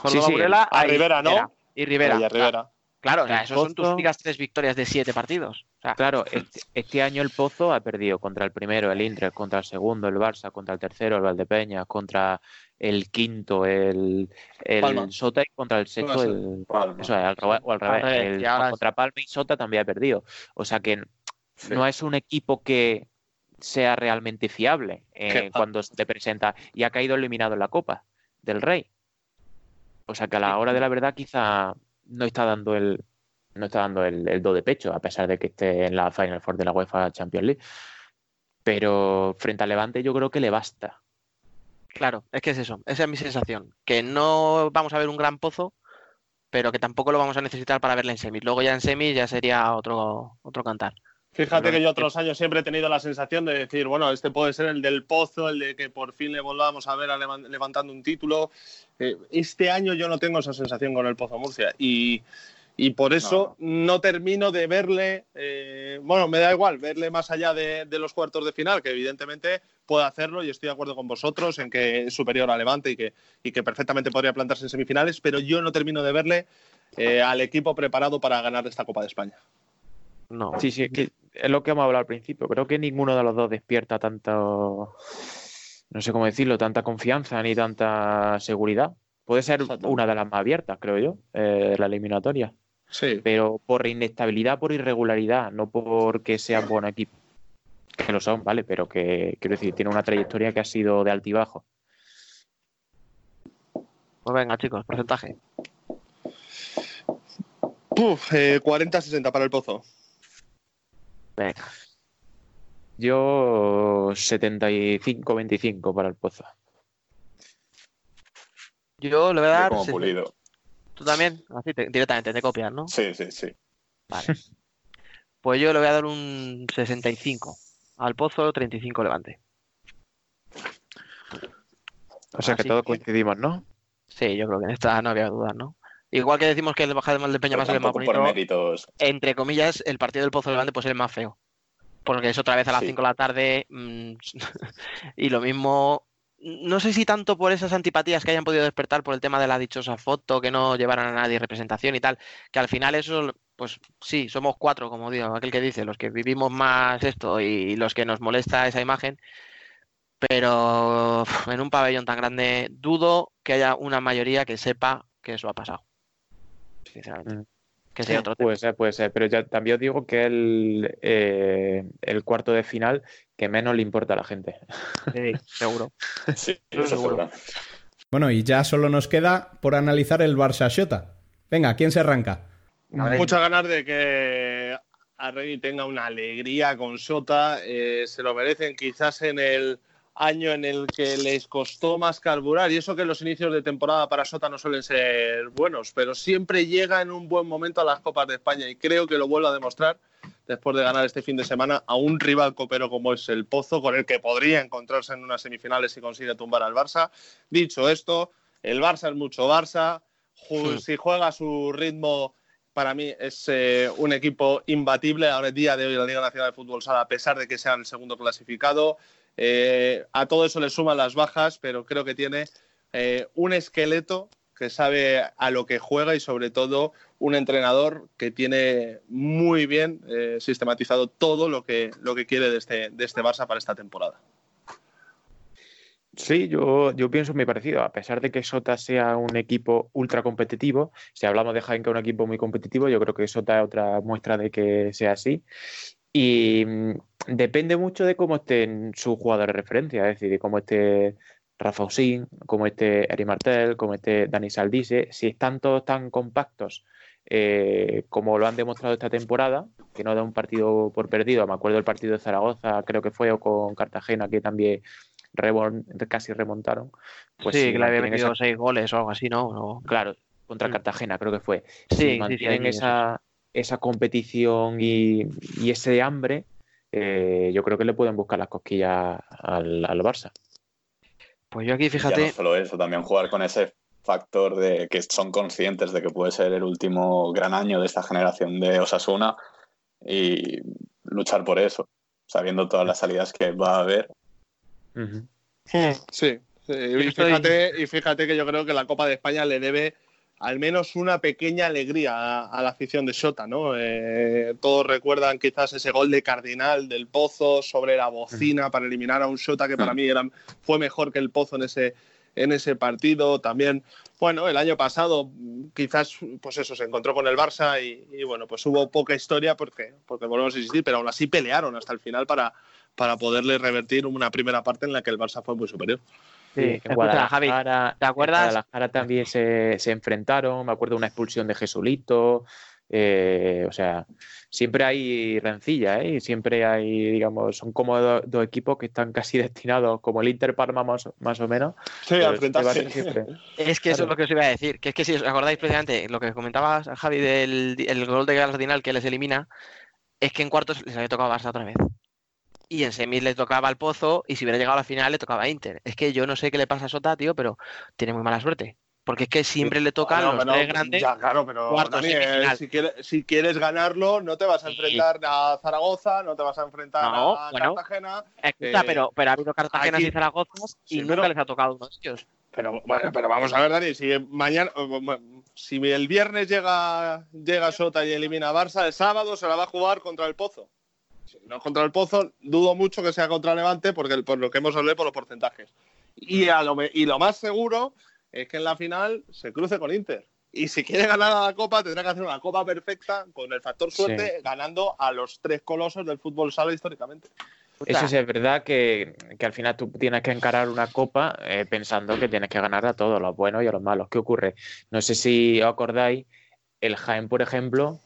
Córdoba, sí, Burela, a Rivera, ¿no? Rivera. Y Rivera. Y a Rivera. Claro, o sea, son tus únicas tres victorias de siete partidos. O sea, Claro, este, este año el Pozo ha perdido contra el primero, el Inter, contra el segundo, el Barça, contra el tercero, el Valdepeñas, contra el quinto, el. Sota y contra el sexto, el, Palma. eso es, al revés, o al revés. el- ahora- contra Palma y Sota también ha perdido. O sea que Sí. no es un equipo que sea realmente fiable eh, cuando se te presenta y ha caído eliminado en la Copa del Rey. O sea que a la hora de la verdad quizá no está dando el no está dando el, do de pecho, a pesar de que esté en la Final Four de la UEFA Champions League. Pero frente al Levante yo creo que le basta. Claro, es que es eso, esa es mi sensación, que no vamos a ver un gran pozo, pero que tampoco lo vamos a necesitar para verla en semis. Luego ya en semis ya sería otro, otro cantar. Fíjate que yo otros años siempre he tenido la sensación de decir, bueno, este puede ser el del pozo, el de que por fin le volvamos a ver a levan- levantando un título. Eh, este año yo no tengo esa sensación con el Pozo Murcia y, y por eso no, termino de verle, eh, bueno, me da igual verle más allá de, de los cuartos de final, que evidentemente puede hacerlo y estoy de acuerdo con vosotros en que es superior a Levante y que, y que perfectamente podría plantarse en semifinales, pero yo no termino de verle eh, al equipo preparado para ganar esta Copa de España. No. Sí, sí, es que es lo que hemos hablado al principio. Creo que ninguno de los dos despierta tanto, no sé cómo decirlo, tanta confianza ni tanta seguridad. Puede ser una de las más abiertas, creo yo, eh, la eliminatoria. Sí. Pero por inestabilidad, por irregularidad, no porque sean buen equipo. Que lo son, vale, pero que quiero decir, tiene una trayectoria que ha sido de altibajo. Pues venga, chicos, porcentaje. Puf, eh, 40-60 para el Pozo. Venga. Yo 75-25 para el Pozo. Yo le voy a dar. como pulido. ¿Tú también? Así te- directamente te copias, ¿no? Sí, sí, sí. Vale. Pues yo le voy a dar un 65. Al Pozo, 35 Levante. O sea que todos coincidimos, ¿no? Sí, yo creo que en esta no había dudas, ¿no? Igual que decimos que el Bajada del Peña Pero más es el más tampoco por bonito, méritos. entre comillas, el partido del Pozo Levante pues es el más feo. Porque es otra vez a las Sí. 5 de la tarde mm, y lo mismo, no sé si tanto por esas antipatías que hayan podido despertar por el tema de la dichosa foto, que no llevaran a nadie representación y tal, que al final eso, pues sí, somos cuatro, como digo, aquel que dice, los que vivimos más esto y los que nos molesta esa imagen, pero en un pabellón tan grande dudo que haya una mayoría que sepa que eso ha pasado. Sinceramente. Mm. Que sea otro tema. Puede ser, puede ser, pero ya también os digo que el, eh, el cuarto de final que menos le importa a la gente. Sí, seguro. Sí, Eso eso seguro. Bueno, y ya solo nos queda por analizar el Barça Xota. Venga, ¿quién se arranca? Muchas ganas de que Arregui tenga una alegría con Sota. eh, se lo merecen quizás en el año en el que les costó más carburar. Y eso que los inicios de temporada para Sota no suelen ser buenos, pero siempre llega en un buen momento a las Copas de España y creo que lo vuelve a demostrar después de ganar este fin de semana a un rival copero como es el Pozo, con el que podría encontrarse en unas semifinales si consigue tumbar al Barça. Dicho esto, el Barça es mucho Barça. Si juega a su ritmo, para mí es eh, un equipo imbatible ahora el día de hoy la Liga Nacional de Fútbol Sala, a pesar de que sea el segundo clasificado. Eh, a todo eso le suman las bajas, pero creo que tiene eh, un esqueleto que sabe a lo que juega y sobre todo un entrenador que tiene muy bien eh, sistematizado todo lo que, lo que quiere de este, de este Barça para esta temporada. Sí, yo, yo pienso muy parecido. A pesar de que Sota sea un equipo ultra competitivo, si hablamos de Jaén que es un equipo muy competitivo, yo creo que Sota es otra muestra de que sea así. Y mm, depende mucho de cómo estén sus jugadores de referencia, es decir, de cómo esté Rafa Usín, cómo esté Eri Martel, cómo esté Dani Saldise. Si están todos tan compactos eh, como lo han demostrado esta temporada, que no da un partido por perdido. Me acuerdo del partido de Zaragoza, creo que fue, o con Cartagena, que también remon- casi remontaron. Pues sí, si que le había metido esa- seis goles o algo así, ¿no? O- Claro, contra Mm. Cartagena creo que fue. Sí, si mantienen esa, esa competición y, y ese hambre, eh, yo creo que le pueden buscar las cosquillas al, al Barça. Pues yo aquí, Ya no fíjate, solo eso, también jugar con ese factor de que son conscientes de que puede ser el último gran año de esta generación de Osasuna y luchar por eso, sabiendo todas las salidas que va a haber. Ujú. Sí, sí. Y, fíjate, y fíjate que yo creo que la Copa de España le debe al menos una pequeña alegría a, a la afición de Sota, ¿no? Eh, todos recuerdan quizás ese gol de Cardinal del Pozo sobre la bocina para eliminar a un Sota que para mí era, fue mejor que el Pozo en ese, en ese partido. También, bueno, el año pasado mm, quizás, pues eso, se encontró con el Barça y, y, bueno, pues hubo poca historia porque, porque volvemos a insistir, pero aún así pelearon hasta el final para, para poderle revertir una primera parte en la que el Barça fue muy superior. Sí, En escucha, Javi, Guadalajara- ¿te acuerdas? En Guadalajara también se, se enfrentaron, me acuerdo de una expulsión de Jesulito, eh, o sea, siempre hay rencilla, ¿eh? Y siempre hay, digamos, son como do- dos equipos que están casi destinados, como el Inter Parma más, o- más o menos. Sí, a enfrentarse. siempre. Es que eso es lo que os iba a decir. Que es que si os acordáis precisamente lo que comentabas, Javi, del el gol de Cardinal que les elimina, es que en cuartos les había tocado Barça otra vez. Y en semis le tocaba al Pozo y si hubiera llegado a la final le tocaba a Inter. Es que yo no sé qué le pasa a Sota, tío, pero tiene muy mala suerte. Porque es que siempre le tocan Bueno, los tres grandes. Ya, claro, pero cuartos, eh, si, quieres, si quieres ganarlo, no te vas a Sí. enfrentar a Zaragoza, no te vas a enfrentar No, a bueno. Cartagena. Escucha, eh, pero, pero ha habido Cartagenas aquí- y Zaragozas y Sí, nunca pero- les ha tocado uno de ellos. Pero bueno, pero vamos a ver, Dani, si mañana, si el viernes llega, llega Sota y elimina a Barça, el sábado se la va a jugar contra el Pozo. No es contra el Pozo, dudo mucho que sea contra Levante, porque por lo que hemos hablado por los porcentajes. Y, a lo, y lo más seguro es que en la final se cruce con Inter. Y si quiere ganar a la Copa, tendrá que hacer una Copa perfecta con el factor suerte, ganando a los tres colosos del fútbol sala históricamente. Eso sí es verdad que, que al final tú tienes que encarar una copa eh, pensando que tienes que ganar a todos, los buenos y a los malos. ¿Qué ocurre? No sé si os acordáis, el Jaén, por ejemplo,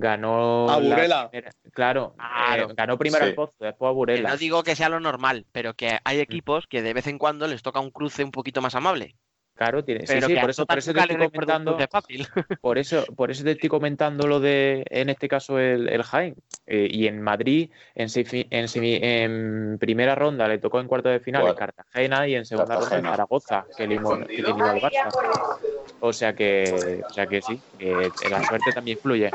ganó. A la Burela. primera- claro, Claro. eh, ganó primero Sí. al Pozo, después a Que Burela. no digo que sea lo normal, pero que hay equipos que de vez en cuando les toca un cruce un poquito más amable. Claro, tiene, Pero sí, por eso, por eso te estoy le comentando. fácil. Por eso, por eso te estoy comentando lo de, en este caso, el, el Jaén. Eh, y en Madrid, en, semi- en, semi- en primera ronda le tocó en cuarto de final en. Cartagena y en segunda ronda en. Zaragoza, que eliminó al Barça. O sea que, o sea que sí, que la suerte también influye.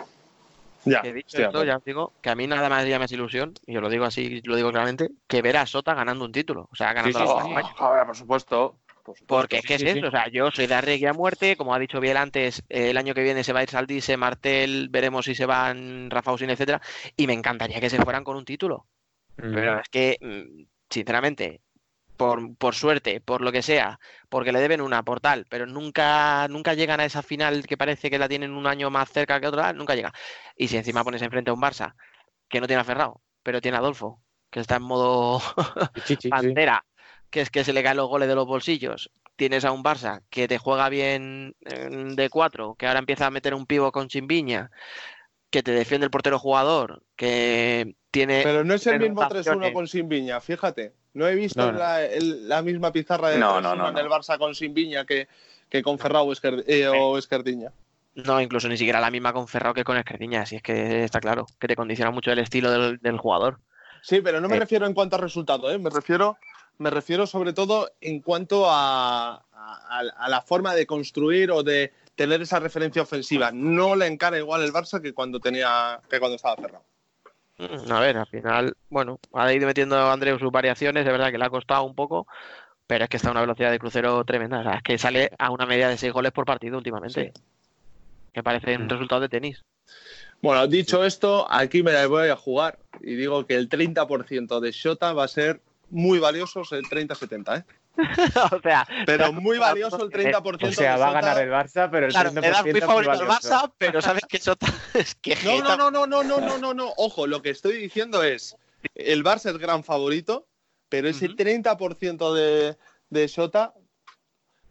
Ya, Que dicho esto, ya os digo que a mí nada más llama ilusión, y os lo digo así, lo digo claramente, que ver a Sota ganando un título. O sea, ganando Sí, la sí, Copa España. Oh, joder, por supuesto. por supuesto. Porque es que sí, es sí. eso, o sea, yo soy de Arregui a muerte, como ha dicho Biel antes, eh, el año que viene se va a ir Saldise, Martel, veremos si se van Rafa Usín, etcétera, y me encantaría que se fueran con un título. Mm. Pero es que, mm, sinceramente, por, por suerte, por lo que sea, porque le deben una por tal, pero nunca, nunca llegan a esa final que parece que la tienen un año más cerca que otra, nunca llegan. Y si encima pones enfrente a un Barça que no tiene a Ferrao, pero tiene a Adolfo, que está en modo Sí, sí, sí. pantera, que es que se le caen los goles de los bolsillos. Tienes a un Barça que te juega bien eh, de cuatro, que ahora empieza a meter un pivo con Chimbiña, que te defiende el portero jugador, que tiene. Pero no es el mismo 3-1 rotaciones. con Simbiña, fíjate. No he visto No, no. La, el- la misma pizarra de No, 3-1 no, no, en el. Barça con Simbiña que, que con Ferrao o, Esquer- eh, o Esquerdiña. No, incluso ni siquiera la misma con Ferrao que con Esquerdiña, si es que está claro, que te condiciona mucho el estilo del, del jugador. Sí, pero no me Eh. refiero en cuanto a resultado, ¿eh? me, refiero, me refiero sobre todo en cuanto a, a- a la forma de construir o de tener esa referencia ofensiva. No le encara igual el Barça que cuando tenía que cuando estaba cerrado. Mm, A ver, al final, bueno, ha ido metiendo Andreu sus variaciones, de verdad que le ha costado un poco, pero es que está a una velocidad de crucero tremenda. O sea, es que sale a una media de seis goles por partido últimamente. Que parece un Mm. resultado de tenis. Bueno, dicho esto, aquí me la voy a jugar y digo que el 30% de Shota va a ser muy valioso, el 30-70, ¿eh? o sea, Pero muy valioso el 30% O sea, va a Shota. ganar el Barça, pero el claro, 30% le das muy favorito al. Barça, pero sabes que Sota es que No, no, no, no, no, no, no, no, no. Ojo, lo que estoy diciendo es, el Barça es gran favorito, pero ese Ujú. 30% de, de Shota,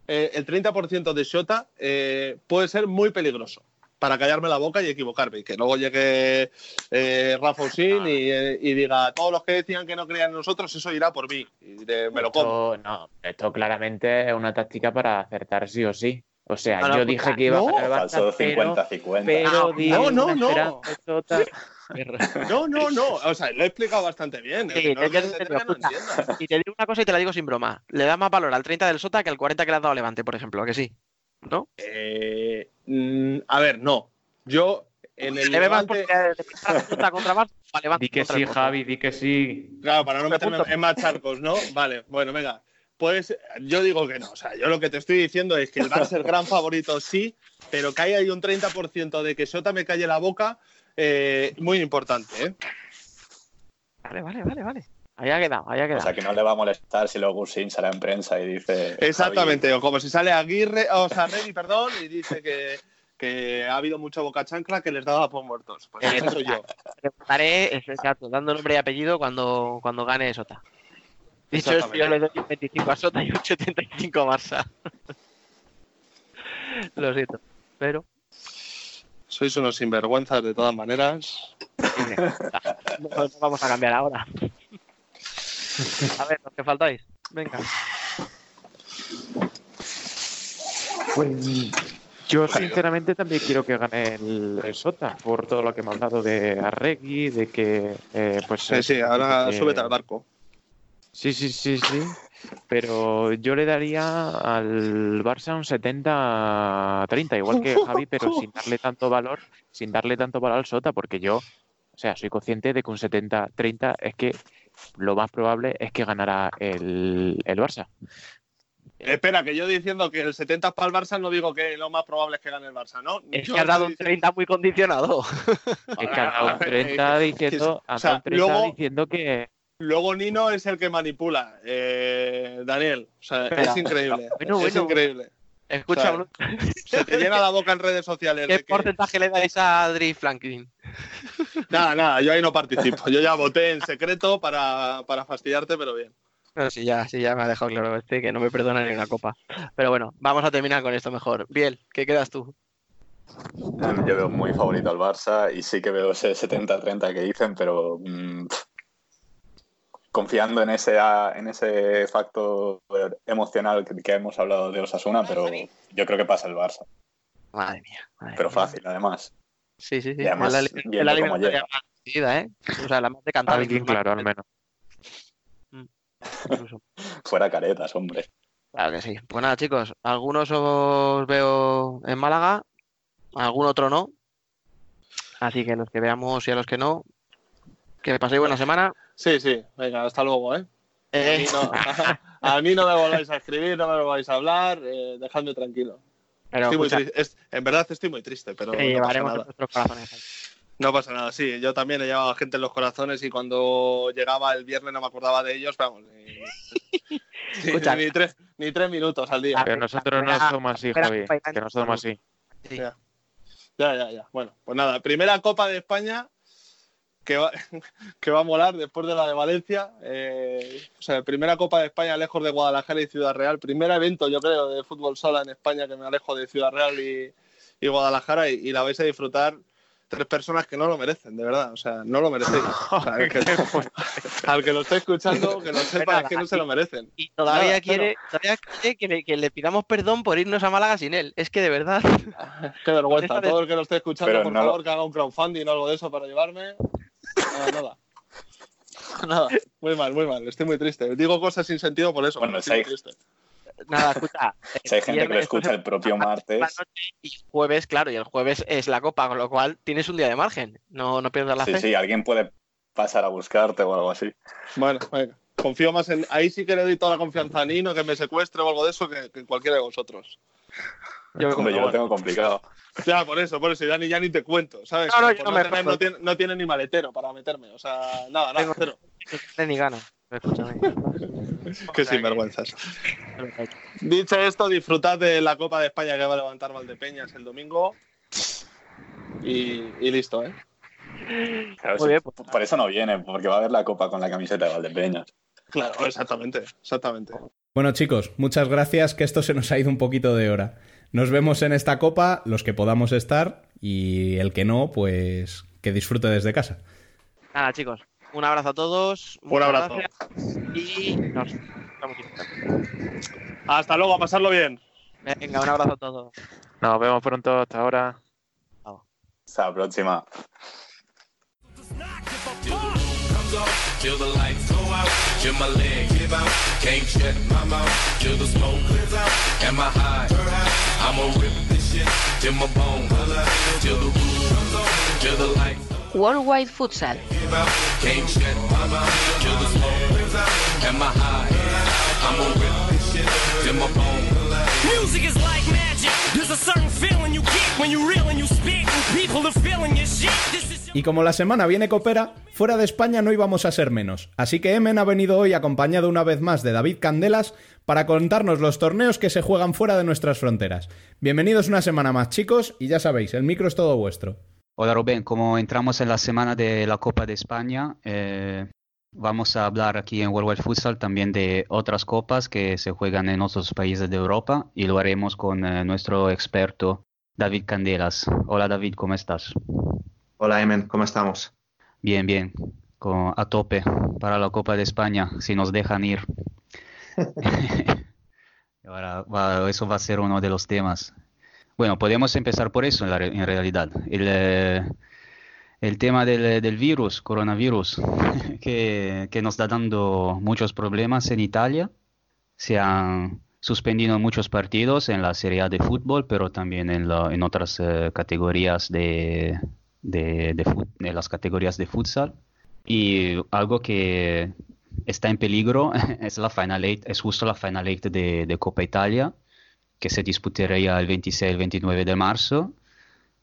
eh, el 30% de Shota eh, puede ser muy peligroso para callarme la boca y equivocarme. Y que luego llegue eh, Rafa Usín y, eh, y diga, todos los que decían que no creían en nosotros, eso irá por mí. Y diré, me lo como. Esto, no, esto claramente es una táctica para acertar sí o sí. O sea, No, no, yo dije que iba no, a ganar el Falso Barça, pero, 50-50. pero Ah, no, no, no. No, no, no. O sea, lo he explicado bastante bien. Sí, no te entienda. Y te digo una cosa y te la digo sin broma. Le da más valor al 30 del Sota que al 40 que le has dado a Levante, por ejemplo, ¿a que sí? ¿No? Eh, mm, a ver, no. Yo en el ¿Le ve más Levante, a a Levante Di que sí? Javi, di que sí. claro, para no Me meterme en más charcos, ¿no? Vale, bueno, venga. Pues yo digo que no. O sea, yo lo que te estoy diciendo es que el Barça es el gran favorito, sí, pero que haya ahí un 30% de que Sota me calle la boca, eh, muy importante, ¿eh? Vale, vale, vale, vale. Ahí ha quedado, ahí ha O quedado. sea, que no le va a molestar si luego Gusin sale en prensa y dice. Exactamente, o como si sale Aguirre, o sea, Regui, perdón, y dice que, que ha habido mucha boca chancla que les daba por muertos. Pues Eh, eso soy yo. Preguntaré, es exacto, dando nombre y apellido cuando, cuando gane Sota. Dicho esto, yo le doy un 25 a Sota y un 75 a Barça. Lo siento. Pero, Sois unos sinvergüenzas de todas maneras. no, no vamos a cambiar ahora. A ver, los que faltáis. Venga. Yo sinceramente también quiero que gane el, el Sota, por todo lo que me han hablado de Arregui, de que eh, pues Sí, sí, ahora eh, súbete al barco. Sí, sí, sí, sí. Pero yo le daría al Barça un 70-30, igual que Javi, pero sin darle tanto valor, sin darle tanto valor al Sota, porque yo, o sea, soy consciente de que un 70-30 es que lo más probable es que ganará el, el Barça. Espera, que yo diciendo que el 70 es para el Barça, no digo que lo más probable es que gane el Barça, ¿no? Es Yo que has dado un estoy 30 muy condicionado. Es que ha dado un 30 diciendo, ha O sea, dado un 30 luego- diciendo que. Luego Nino es el que manipula, eh, Daniel. O sea, Espera. es increíble. Bueno, es increíble. Escucha, O sea, Se te llena la boca en redes sociales. ¿qué de que- porcentaje le dais a Adri Franklin? Nada, nada, yo ahí no participo. Yo ya voté en secreto para, para fastidiarte, pero bien. No, sí, ya, sí, ya me ha dejado claro este que no me perdona ni una copa. Pero bueno, vamos a terminar con esto mejor. Biel, ¿qué quedas tú? Em, Yo veo muy favorito al Barça y sí que veo ese 70-30 que dicen, pero mm, confiando en ese, ah, en ese factor emocional que, que hemos hablado de Osasuna, pero yo creo que pasa el Barça. Madre mía. madre Pero mía. fácil, además. Sí, sí, sí. Y además, es la, es eliminatoria más decidida, ¿eh? O sea, la más decantada. Más- claro, al menos. incluso. Fuera caretas, hombre. Claro que sí. Pues nada, chicos, algunos os veo en Málaga, algún otro no. Así que los que veamos y a los que no, que paséis buena semana. Sí, sí, venga, hasta luego, ¿eh? A Eh, mí, no, a mí no me volváis a escribir, no me volváis a hablar, eh, dejadme tranquilo. Pero Estoy muy escucha, triste. Es- en verdad estoy muy triste, pero te no pasa llevaremos en nada. nuestros corazones. No pasa nada, sí. Yo también he llevado a gente en los corazones y cuando llegaba el viernes no me acordaba de ellos, vamos. Ni, ni- Escucha. ni tres, ni tres minutos al día. Pero nosotros no somos así, Javi. Que no somos así. Sí. Ya. Ya, ya, ya. Bueno, pues nada, primera Copa de España que va, que va a molar después de la de Valencia. Eh, o sea, primera Copa de España lejos de Guadalajara y Ciudad Real. Primer evento, yo creo, de fútbol sola en España que me alejo de Ciudad Real y, y Guadalajara y, y la vais a disfrutar tres personas que no lo merecen, de verdad. O sea, no lo merecéis. O sea, que- al que lo esté escuchando, que lo sepa, es que no se lo merecen. Y todavía Nada, quiere, todavía quiere que, le, que le pidamos perdón por irnos a Málaga sin él. Es que de verdad. Qué vergüenza. Todo el que lo esté escuchando, Pero por no lo- favor, que haga un crowdfunding o algo de eso para llevarme. Nada, nada. Nada, muy mal, muy mal. Estoy muy triste. Digo cosas sin sentido por eso. Bueno, sí. muy triste. Nada, escucha. Si hay gente que lo escucha el propio martes, Y jueves, claro, y el jueves es la copa, con lo cual tienes un día de margen. No, no pierdas la sí, fe. sí, alguien puede pasar a buscarte o algo así. Bueno, venga. Confío más en. Ahí sí que le doy toda la confianza a Nino, que me secuestre o algo de eso, que, que en cualquiera de vosotros. Yo me Hombre, yo lo tengo complicado. Ya, por eso, por eso. Ya ni, ya ni te cuento, ¿sabes? No, no, Por yo no me tener- no, tiene, no tiene ni maletero para meterme. O sea, nada, nada, Tengo- cero. no ni ganas. Escúchame. Qué sinvergüenzas. Dicho esto, disfrutad de la Copa de España que va a levantar Valdepeñas el domingo. Y, y listo, ¿eh? Claro, Muy bien, pues. por eso no viene, porque va a haber la copa con la camiseta de Valdepeñas. Claro, exactamente, exactamente. Bueno chicos, muchas gracias, que esto se nos ha ido un poquito de hora. Nos vemos en esta copa, los que podamos estar, y el que no, pues que disfrute desde casa. Nada, chicos. Un abrazo a todos. Un abrazo. Y nos estamos. Hasta luego, a pasarlo bien. Venga, un abrazo a todos. Nos vemos pronto. Hasta ahora. Hasta la próxima. comes on, till the lights go out, till my leg give out, can't shut my mouth, till the smoke clears out, and my high, I'ma rip this shit, till my bone color, till the roof comes on, till the lights Worldwide Futsal. Music is life. Y como la semana viene copera, fuera de España no íbamos a ser menos. Así que Emen ha venido hoy acompañado una vez más de David Candelas para contarnos los torneos que se juegan fuera de nuestras fronteras. Bienvenidos una semana más, chicos, y ya sabéis, el micro es todo vuestro. Hola Rubén, como entramos en la semana de la Copa de España, eh, vamos a hablar aquí en World Wide Futsal también de otras copas que se juegan en otros países de Europa y lo haremos con eh, nuestro experto David Candelas. Hola David, ¿cómo estás? Hola Emen, ¿cómo estamos? Bien, bien, con- a tope para la Copa de España, si nos dejan ir. Ahora va- eso va a ser uno de los temas. Bueno, podemos empezar por eso en, la en realidad. El, eh, el tema del, del virus, coronavirus, que, que nos está dando muchos problemas en Italia. Se han suspendido muchos partidos en la Serie A de fútbol, pero también en, en otras eh, categorías de, de, de de las categorías de futsal. Y algo que está en peligro es la Final Eight, es justo la Final Eight de, de Copa Italia, que se disputaría el 26 y el 29 de marzo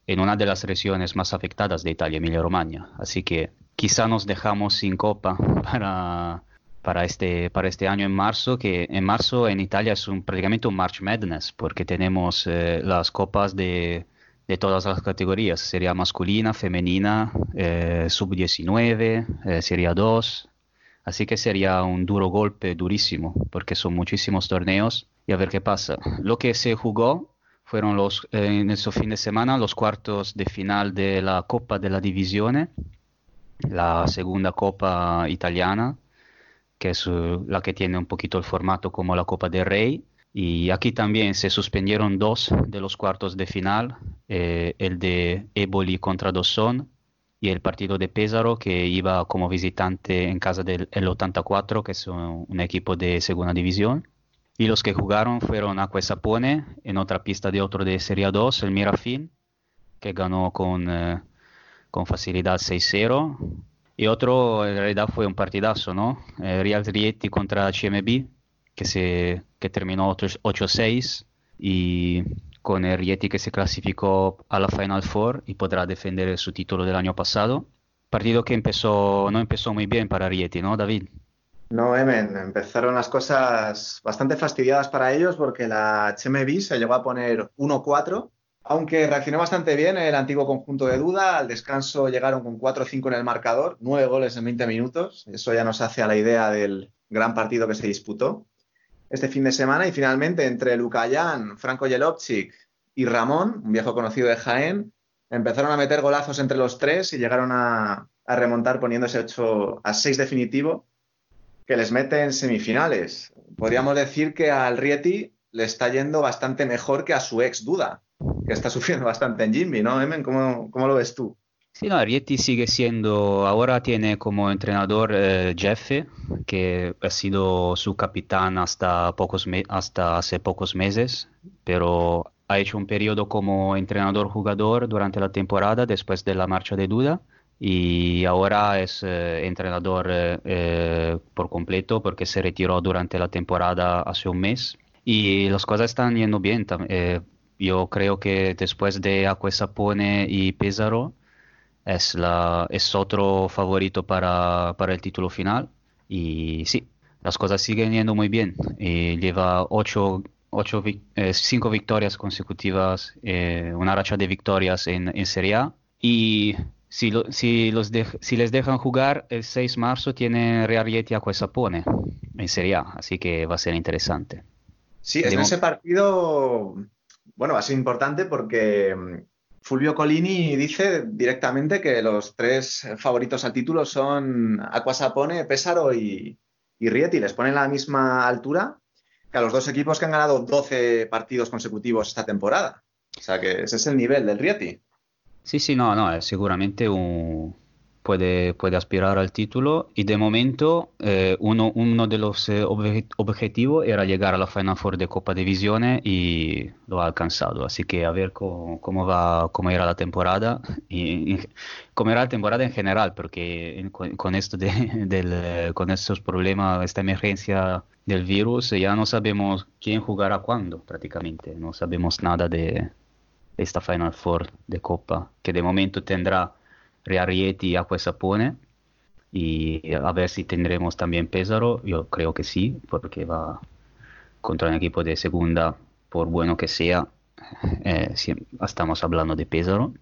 en una de las regiones más afectadas de Italia, Emilia-Romagna. Así que quizá nos dejamos sin copa para, para, este, para este año en marzo, que en marzo en Italia es un, prácticamente un March Madness, porque tenemos eh, las copas de, de todas las categorías, sería masculina, femenina, eh, sub-19, eh, sería 2. Así que sería un duro golpe, durísimo, porque son muchísimos torneos y a ver qué pasa. Lo que se jugó fueron los, eh, en ese fin de semana los cuartos de final de la Copa de la Divisione, la segunda Copa italiana, que es eh, la que tiene un poquito el formato como la Copa del Rey. Y aquí también se suspendieron dos de los cuartos de final, eh, el de Eboli contra Dosson y el partido de Pesaro que iba como visitante en casa del el 84, que es un, un equipo de segunda división. Y los que jugaron fueron Acqua e Sapone en otra pista de otro de Serie 2, el Mirafin, que ganó con, eh, con facilidad 6-0. Y otro en realidad fue un partidazo, ¿no? Eh, Real Rieti contra CMB, que, se, que terminó 8 8-6 y con el Rieti que se clasificó a la Final Four y podrá defender su título del año pasado. Partido que empezó, no empezó muy bien para Rieti, ¿no, David? No, Emen, empezaron las cosas bastante fastidiadas para ellos porque la HMB se llegó a poner 1-4, aunque reaccionó bastante bien el antiguo conjunto de duda. Al descanso llegaron con 4-5 en el marcador, 9 goles en 20 minutos. Eso ya nos hace a la idea del gran partido que se disputó este fin de semana. Y finalmente, entre Lucayan, Franco Jelovchik y Ramón, un viejo conocido de Jaén, empezaron a meter golazos entre los tres y llegaron a, a remontar poniéndose 8 a 6 definitivo que les mete en semifinales. Podríamos decir que al Rieti le está yendo bastante mejor que a su ex Duda, que está sufriendo bastante en Jimmy, ¿no, Emen? ¿Cómo, cómo lo ves tú? Sí, no, Rieti sigue siendo, ahora tiene como entrenador eh, que ha sido su capitán hasta, pocos hasta hace pocos meses, pero ha hecho un periodo como entrenador-jugador durante la temporada después de la marcha de Duda y ahora es eh, entrenador eh, eh, por completo porque se retiró durante la temporada hace un mes y las cosas están yendo bien. eh, yo creo que después de Acqua e Sapone y Pesaro es, la, es otro favorito para, para el título final y sí, las cosas siguen yendo muy bien. Y lleva ocho, ocho eh, cinco victorias consecutivas, eh, una racha de victorias en, en Serie A y si, lo- si, los si les dejan jugar, el 6 de marzo tiene Real Rieti Acqua e Sapone en Serie A, así que va a ser interesante. Sí, en ese partido, bueno, va a ser importante porque mm, Fulvio Colini dice directamente que los tres favoritos al título son Aquasapone, Pesaro y, y Rieti. Les ponen a la misma altura que a los dos equipos que han ganado 12 partidos consecutivos esta temporada. O sea que ese es el nivel del Rieti. Sí, sí, no, no, eh, seguramente un- puede, puede aspirar al título y de momento eh, uno, uno de los eh, obje- objetivos era llegar a la Final Four de Copa Divisione y lo ha alcanzado, así que a ver cómo, cómo va, cómo era la temporada y, y cómo era la temporada en general, porque con, con esto de, del, con estos problemas, esta emergencia del virus, ya no sabemos quién jugará cuándo prácticamente, no sabemos nada de esta Final Four de Copa, que de momento tendrá Real Rieti y Acqua e Sapone, y a ver si tendremos también Pesaro, yo creo que sí, porque va contra un equipo de segunda, por bueno que sea, eh, si- estamos hablando de Pesaro.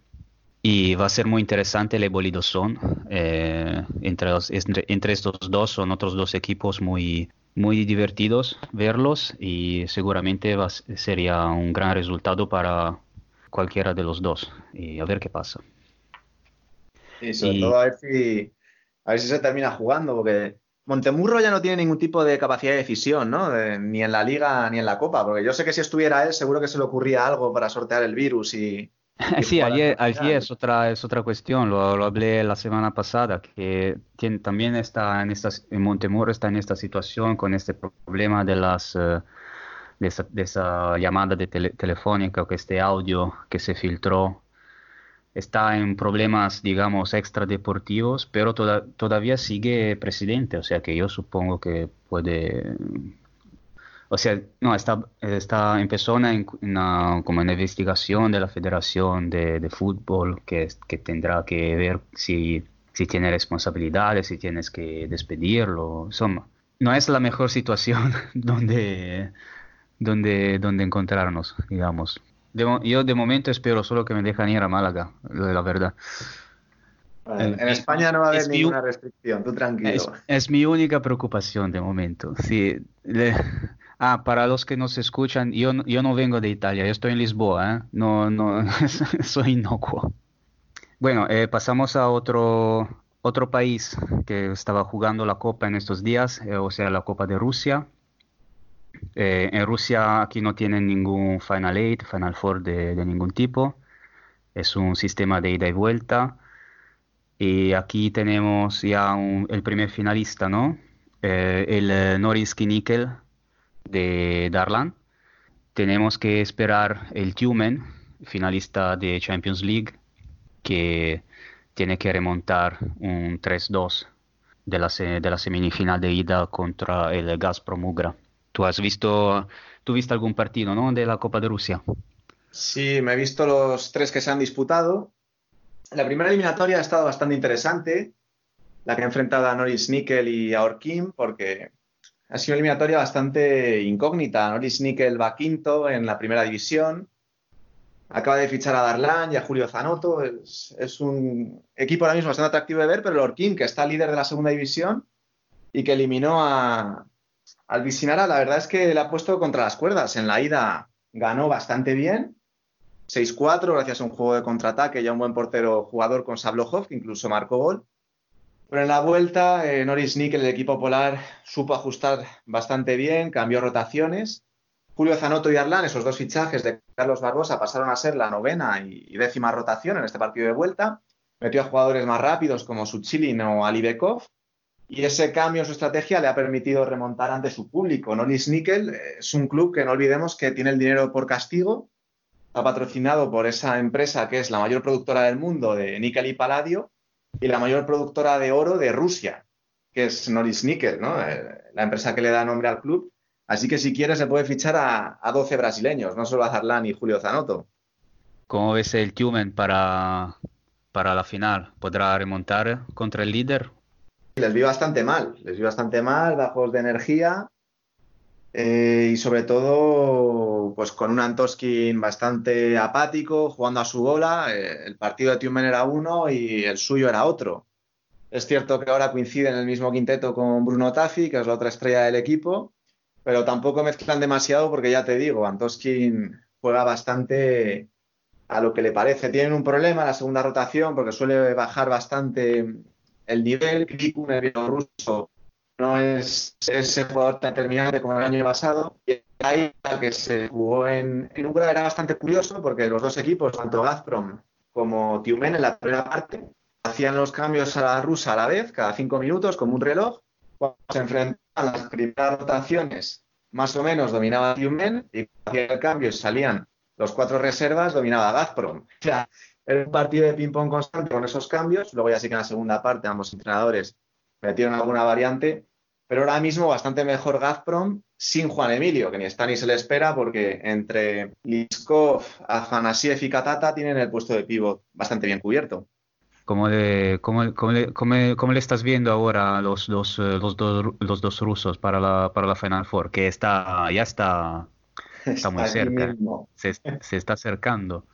Y va a ser muy interesante el Ebolido son. eh, entre, los- entre, entre estos dos son otros dos equipos muy, muy divertidos verlos y seguramente va sería un gran resultado para cualquiera de los dos. Y a ver qué pasa. Y sobre Y- todo a ver si, a ver si se termina jugando, porque, Montemurro ya no tiene ningún tipo de capacidad de decisión, ¿no? De- ni en la liga ni en la copa, porque yo sé que si estuviera él seguro que se le ocurría algo para sortear el virus y... y Sí, ayer, ayer final. es otra, es otra cuestión, lo, lo hablé la semana pasada, que tiene, también está en, esta, en Montemurro está en esta situación con este problema de las eh, de esa, de esa llamada de tele- telefónica, que este audio que se filtró, está en problemas, digamos, extradeportivos, pero toda- todavía sigue presidente, o sea que yo supongo que puede o sea, no, está, está, empezó una, una- como una investigación de la Federación de, de Fútbol que, que tendrá que ver si, si tiene responsabilidades, si tienes que despedirlo. Insomma, no es la mejor situación donde, donde, donde encontrarnos, digamos. De yo de momento espero solo que me dejan ir a Málaga, la la verdad. En España no va a haber Es mi- ninguna restricción, tú tranquilo. Es, es mi única preocupación de momento. Sí. le- Ah, para los que nos escuchan, yo, no- yo no vengo de Italia, yo estoy en Lisboa, ¿eh? No, no, soy inocuo. Bueno, eh, pasamos a otro, otro país que estaba jugando la Copa en estos días, eh, o sea, la Copa de Rusia. Eh, en Rusia aquí no tienen ningún Final Eight, Final Four de, de ningún tipo. Es un sistema de ida y vuelta. Y aquí tenemos ya un- el primer finalista, ¿no? Eh, el eh, Norilsk Nickel de Darlan. Tenemos que esperar el Tumen, finalista de Champions League, que tiene que remontar un 3-2 de la, de la semifinal de ida contra el Gazprom Ugra. ¿Tú has visto, tú viste algún partido, ¿no? de la Copa de Rusia? Sí, me he visto los tres que se han disputado. La primera eliminatoria ha estado bastante interesante, la que ha enfrentado a Norris Nickel y a Orkim, porque ha sido una eliminatoria bastante incógnita. Norris Nickel va quinto en la primera división, acaba de fichar a Darlan y a Julio Zanotto. Es, un equipo ahora mismo bastante atractivo de ver, pero el Orkim, que está líder de la segunda división y que eliminó a, al Vicinara, la verdad es que le ha puesto contra las cuerdas. En la ida ganó bastante bien, 6-4 gracias a un juego de contraataque y a un buen portero jugador con Sablojov, que incluso marcó gol. Pero en la vuelta, eh, Norris Nickel, el equipo polar, supo ajustar bastante bien, cambió rotaciones. Julio Zanotto y Arlan, esos dos fichajes de Carlos Barbosa, pasaron a ser la novena y décima rotación en este partido de vuelta. Metió a jugadores más rápidos como Suchilin o Alibekov. Y ese cambio en su estrategia le ha permitido remontar ante su público. Norris Nickel eh, es un club que no olvidemos que tiene el dinero por castigo, está patrocinado por esa empresa que es la mayor productora del mundo de níquel y paladio y la mayor productora de oro de Rusia, que es Noris Nickel, ¿no? Eh, la empresa que le da nombre al club. Así que si quieres se puede fichar a, a 12 brasileños, no solo a Zarlán y Julio Zanotto. ¿Cómo ves el Tumen para, para la final? ¿Podrá remontar contra el líder? Les vi bastante mal, les vi bastante mal, bajos de energía eh, y sobre todo pues con un Antoskin bastante apático, jugando a su bola. Eh, el partido de Tumen era uno y el suyo era otro. Es cierto que ahora coincide en el mismo quinteto con Bruno Taffi, que es la otra estrella del equipo, pero tampoco mezclan demasiado porque ya te digo, Antoskin juega bastante a lo que le parece. Tienen un problema en la segunda rotación porque suele bajar bastante el nivel. Krikun, el bielorruso, no es ese jugador tan determinante como el año pasado. Y la que se jugó en, en Ugra era bastante curioso porque los dos equipos, tanto Gazprom como Tiumen, en la primera parte, hacían los cambios a la rusa a la vez, cada cinco minutos, como un reloj. Cuando se enfrentaban las primeras rotaciones, más o menos dominaba Tiumen y hacían el cambio y salían los cuatro reservas, dominaba Gazprom. O sea, era un partido de ping-pong constante con esos cambios. Luego ya sí que en la segunda parte ambos entrenadores metieron alguna variante. Pero ahora mismo bastante mejor Gazprom sin Juan Emilio, que ni está ni se le espera porque entre Liskov, Afanasiev y Katata tienen el puesto de pivot bastante bien cubierto. ¿Cómo le, cómo, cómo le, cómo- cómo le estás viendo ahora a los dos, eh, los dos, los dos rusos para la, para la Final Four? Que está, ya está, está muy cerca, se está acercando.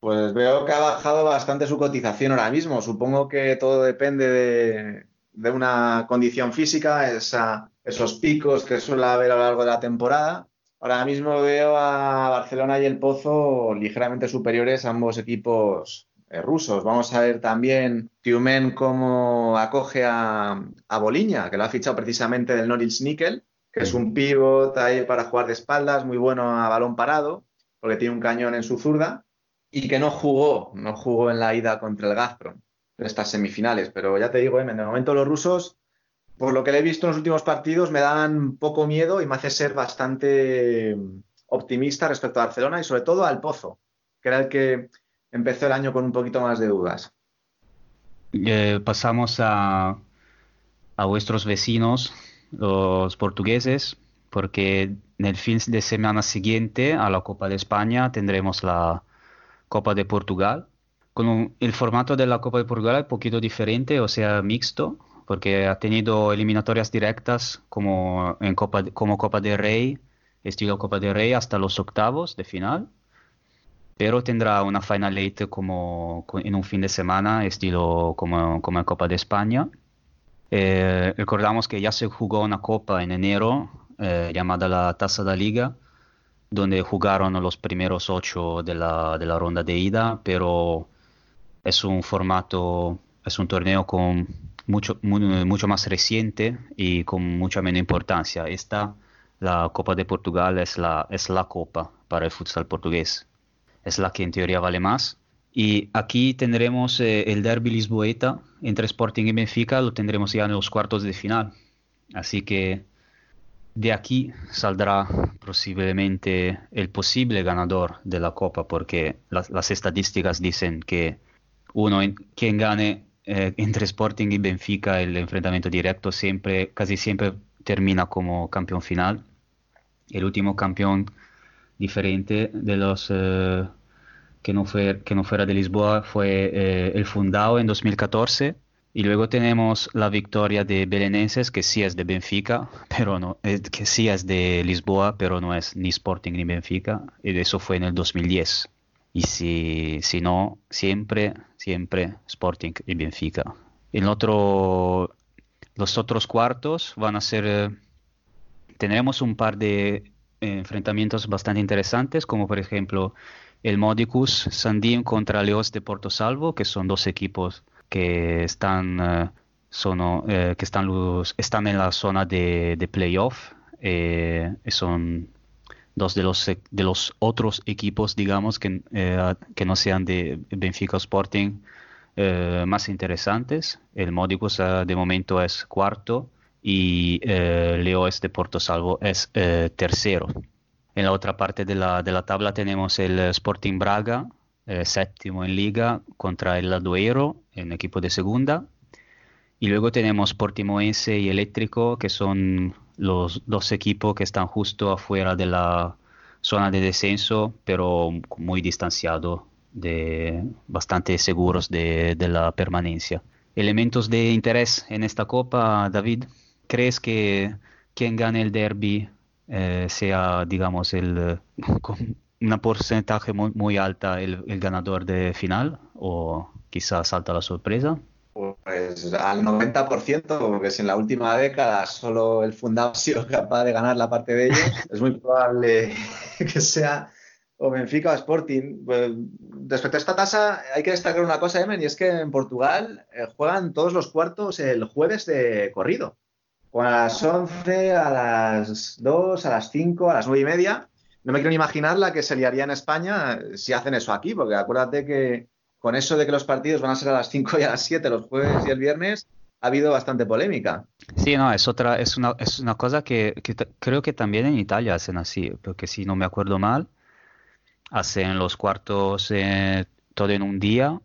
Pues veo que ha bajado bastante su cotización ahora mismo. Supongo que todo depende de, una condición física, esa- esos picos que suele haber a lo largo de la temporada. Ahora mismo veo a Barcelona y el Pozo ligeramente superiores a ambos equipos eh, rusos. Vamos a ver también Tiumen cómo acoge a, a Boliña, que lo ha fichado precisamente del Norwich Nickel, que es un pivot ahí para jugar de espaldas, muy bueno a balón parado, porque tiene un cañón en su zurda, y que no jugó, no jugó en la ida contra el Gazprom, en estas semifinales. Pero ya te digo, Emen, de momento los rusos, por lo que le he visto en los últimos partidos, me dan poco miedo y me hace ser bastante optimista respecto a Barcelona y sobre todo al Pozo, que era el que empezó el año con un poquito más de dudas. Eh, pasamos a, a vuestros vecinos, los portugueses, porque en el fin de semana siguiente a la Copa de España tendremos la Copa de Portugal. Con el formato de la Copa de Portugal es un poquito diferente, o sea, mixto, porque ha tenido eliminatorias directas como, en Copa, como Copa de Rey, estilo Copa de Rey, hasta los octavos de final pero tendrá una Final Eight como co- en un fin de semana, estilo como, como en Copa de España. Eh, recordamos que ya se jugó una copa en enero eh, llamada la Taza de Liga, donde jugaron los primeros ocho de la, de la ronda de ida, pero es un formato, es un torneo con mucho, mu- mucho más reciente y con mucha menos importancia. Esta, la Copa de Portugal, es la, es la copa para el futsal portugués es la que en teoría vale más. Y aquí tendremos eh, el derby lisboeta entre Sporting y Benfica, lo tendremos ya en los cuartos de final. Así que de aquí saldrá posiblemente el posible ganador de la Copa, porque las, las estadísticas dicen que uno, quien gane eh, entre Sporting y Benfica el enfrentamiento directo siempre, casi siempre termina como campeón final. El último campeón diferente de los eh, que, no fue, que no Lisboa fue eh, el Fundao en 2014 y luego tenemos la victoria de Belenenses que sí es de Benfica pero no que sí es de Lisboa pero no es ni Sporting ni Benfica. Y eso fue en el 2010 y si, si no siempre siempre Sporting y Benfica. El otro los otros cuartos van a ser eh, tendremos un par de eh, enfrentamientos bastante interesantes, como por ejemplo el Modicus Sandim contra Leos de Porto Salvo, que son dos equipos que están, eh, sono- eh, que están, los- están en la zona de, de playoff. eh, son dos de los, e- de los otros equipos, digamos, que, eh, que no sean de Benfica Sporting, eh, más interesantes. El Modicus eh, de momento es cuarto y eh, Leoes de Porto Salvo es tercero. En la otra parte de la, de la tabla tenemos el Sporting Braga, eh, séptimo en liga, contra el Ladoero, en equipo de segunda. Y luego tenemos Portimoense y Eléctrico, que son los dos equipos que están justo afuera de la zona de descenso, pero muy distanciados, de, bastante seguros de, la permanencia. Elementos de interés en esta copa, David. ¿Crees que quien gane el derby eh, sea, digamos, el, una porcentaje muy, muy alta el, el ganador de final? ¿O quizás salta la sorpresa? Pues al 90%, porque si en la última década solo el fundado ha sido capaz de ganar la parte de ellos, es muy probable que sea o Benfica o Sporting. Pues, respecto a esta tasa, hay que destacar una cosa, Emen, y es que en Portugal eh, juegan todos los cuartos el jueves de corrido. Juegan a las 11, a las 2, a las 5, a las 9 y media. No me quiero ni imaginar la que se liaría en España eh, si hacen eso aquí, porque acuérdate que con eso de que los partidos van a ser a las 5 y a las 7 los jueves y el viernes, ha habido bastante polémica. Sí, no, es otra, es una, es una cosa que, creo que también en Italia hacen así, porque si no me acuerdo mal, hacen los cuartos eh, todo en un día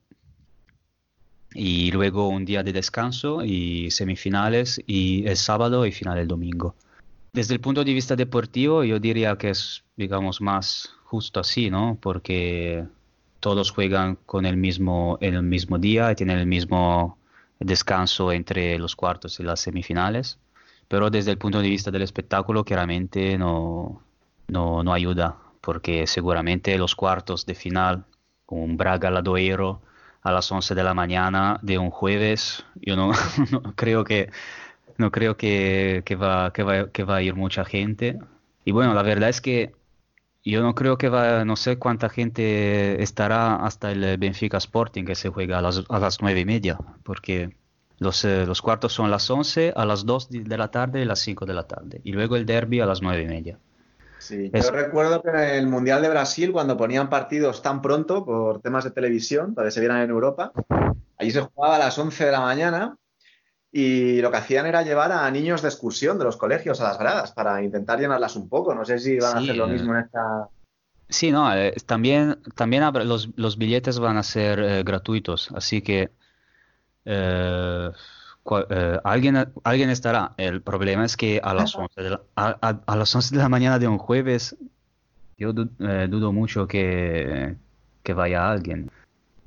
y luego un día de descanso y semifinales y el sábado y final el domingo. Desde el punto de vista deportivo, yo diría que es, digamos, más justo así, ¿no? Porque todos juegan con el mismo, en el mismo día y tienen el mismo descanso entre los cuartos y las semifinales. Pero desde el punto de vista del espectáculo, claramente no, no, no ayuda, porque seguramente los cuartos de final, un Braga Ladoero a las 11 de la mañana de un jueves, yo no creo que no creo que, que va, que, va, que va a ir mucha gente. Y bueno, la verdad es que yo no creo que va, no sé cuánta gente estará hasta el Benfica Sporting que se juega a las, a las nueve y media, porque los, eh, los cuartos son las 11, a las 2 de la tarde y las 5 de la tarde. Y luego el derby a las nueve y media. Sí, Es- yo recuerdo que en el Mundial de Brasil, cuando ponían partidos tan pronto por temas de televisión, para que se vieran en Europa, allí se jugaba a las 11 de la mañana y lo que hacían era llevar a niños de excursión de los colegios a las gradas para intentar llenarlas un poco. No sé si van a hacer lo eh, mismo en esta... Sí, no, eh, también, también los, los billetes van a ser eh, gratuitos, así que eh, eh, alguien, alguien estará. El problema es que a las 11 de la, a, a- a las 11 de la mañana de un jueves, yo du- eh, dudo mucho que, que vaya alguien.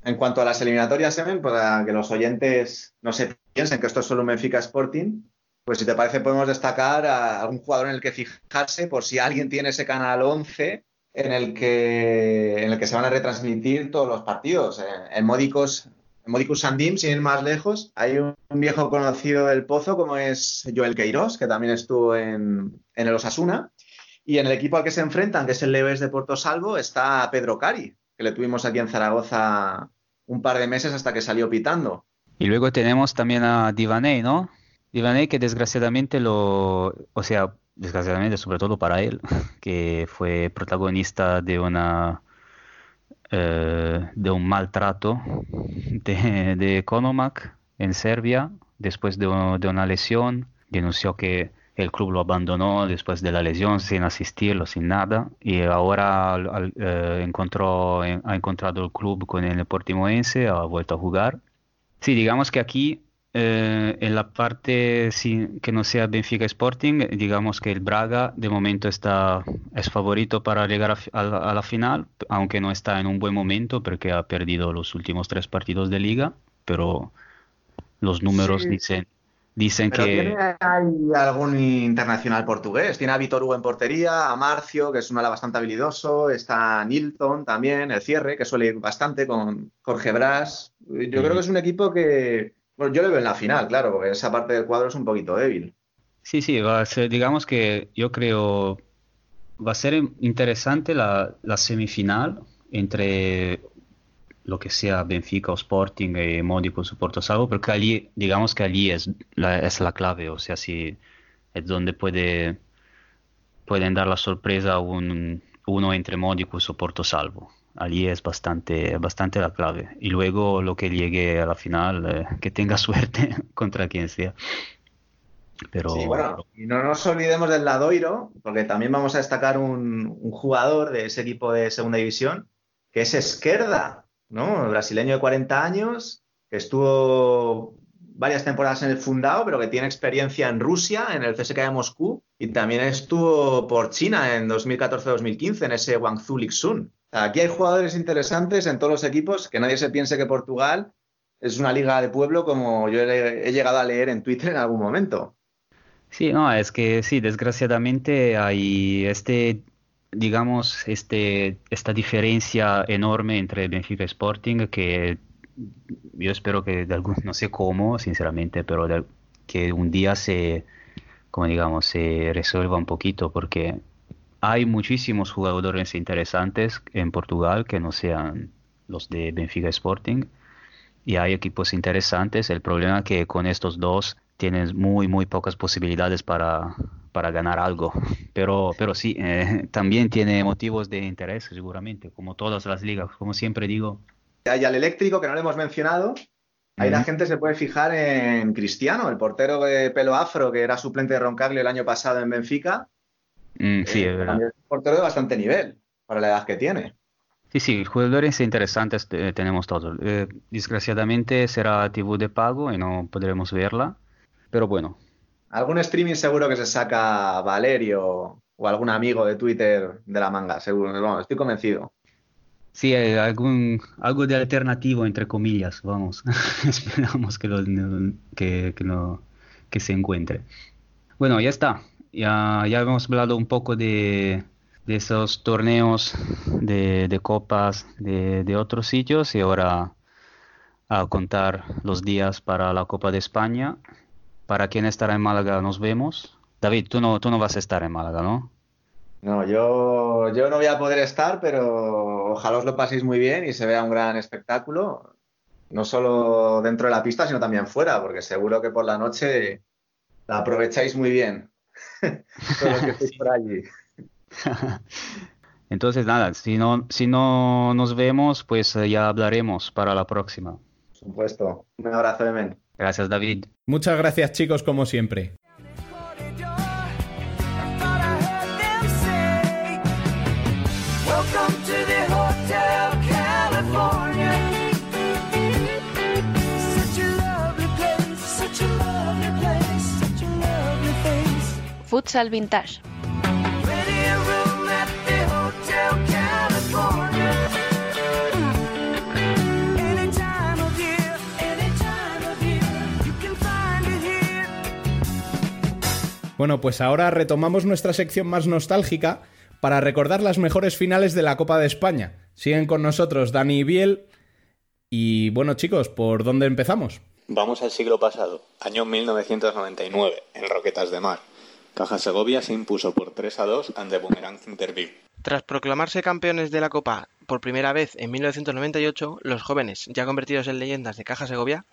En cuanto a las eliminatorias, Emen, para que los oyentes no se piensen que esto es solo un Benfica Sporting, pues si te parece podemos destacar a algún jugador en el que fijarse por si alguien tiene ese canal 11 en el que, en el que se van a retransmitir todos los partidos. En Módicos, en Módicos Sandim, sin ir más lejos, hay un, viejo conocido del Pozo como es Joel Queiroz, que también estuvo en, en el Osasuna. Y en el equipo al que se enfrentan, que es el Leves de Porto Salvo, está Pedro Cari, que le tuvimos aquí en Zaragoza un par de meses hasta que salió pitando. Y luego tenemos también a Divaney, ¿no? Divaney que desgraciadamente lo, o sea, desgraciadamente sobre todo para él, que fue protagonista de una eh, de un maltrato de, de Konomak en Serbia después de, de una lesión, denunció que el club lo abandonó después de la lesión sin asistirlo, sin nada, y ahora al- eh, encontró, ha encontrado el club con el Portimonense, ha vuelto a jugar. Sí, digamos que aquí, eh, en la parte sin- que no sea Benfica Sporting, digamos que el Braga de momento está, es favorito para llegar a, la, a la final, aunque no está en un buen momento porque ha perdido los últimos tres partidos de liga, pero los números Sí. dicen, dicen Pero que... tiene ahí algún internacional portugués. Tiene a Vitor Hugo en portería, a Marcio, que es un ala bastante habilidoso, está Nilton también, el cierre, que suele ir bastante con Jorge Bras. Yo creo que es un equipo que, bueno, yo le veo en la final, claro, porque esa parte del cuadro es un poquito débil. Sí, sí, va a ser, digamos que yo creo va a ser in- interesante la, la semifinal entre lo que sea Benfica o Sporting y Módico su Porto Salvo, porque allí, digamos que allí es la, es la clave, o sea, si es donde puede, pueden dar la sorpresa un, uno entre Módicos o Porto Salvo. Allí es bastante, bastante la clave. Y luego lo que llegue a la final, eh, que tenga suerte contra quien sea. Pero Sí, bueno, y no nos olvidemos del Ladoiro, porque también vamos a destacar un, un jugador de ese equipo de segunda división, que es Esquerda, ¿no? Brasileño de 40 años, que estuvo varias temporadas en el Fundao, pero que tiene experiencia en Rusia, en el CSKA de Moscú, y también estuvo por China en 2014-2015, en ese Guangzhou Lixun. Aquí hay jugadores interesantes en todos los equipos, que nadie se piense que Portugal es una liga de pueblo como yo he llegado a leer en Twitter en algún momento. Sí, no, es que sí, desgraciadamente hay este, digamos, este, esta diferencia enorme entre Benfica y Sporting que yo espero que de algún, no sé cómo, sinceramente, pero que un día se, como digamos, se resuelva un poquito porque hay muchísimos jugadores interesantes en Portugal que no sean los de Benfica Sporting y hay equipos interesantes. El problema es que con estos dos tienes muy, muy pocas posibilidades para, para ganar algo. Pero, pero sí, eh, también tiene motivos de interés, seguramente, como todas las ligas. Como siempre digo, Hay al eléctrico, que no lo hemos mencionado. Ahí la gente se puede fijar en Cristiano, el portero de pelo afro, que era suplente de Roncaglio el año pasado en Benfica. Mm, sí, Eh, es verdad. también es un portero de bastante nivel para la edad que tiene. Sí, sí, jugadores interesantes eh, tenemos todos. Eh, desgraciadamente será TV de pago y no podremos verla. Pero bueno, Algún streaming seguro que se saca Valerio o algún amigo de Twitter de la manga, seguro. Bueno, estoy convencido. Sí, hay algún, algo de alternativo, entre comillas, vamos. Esperamos que, lo- que, que, lo- que se encuentre. Bueno, ya está. Ya, ya hemos hablado un poco de, de esos torneos de, de copas de, de otros sitios y ahora a contar los días para la Copa de España. Para quien estará en Málaga nos vemos. David, tú no, tú no vas a estar en Málaga, ¿no? No, yo, yo no voy a poder estar, pero ojalá os lo paséis muy bien y se vea un gran espectáculo, no solo dentro de la pista, sino también fuera, porque seguro que por la noche la aprovecháis muy bien. Todos los que estéis por allí. Entonces, nada, si no, si no nos vemos, pues eh, ya hablaremos para la próxima. Por supuesto. Un abrazo, Emen. Gracias, David. Muchas gracias chicos como siempre. Welcome to Bueno, pues ahora retomamos nuestra sección más nostálgica para recordar las mejores finales de la Copa de España. Siguen con nosotros Dani y Biel. Y bueno, chicos, ¿por dónde empezamos? Vamos al siglo pasado, año 1999, en Roquetas de Mar. Caja Segovia se impuso por 3 a 2 ante Boomerang Interview. Tras proclamarse campeones de la Copa por primera vez en 1998, los jóvenes, ya convertidos en leyendas de Caja Segovia,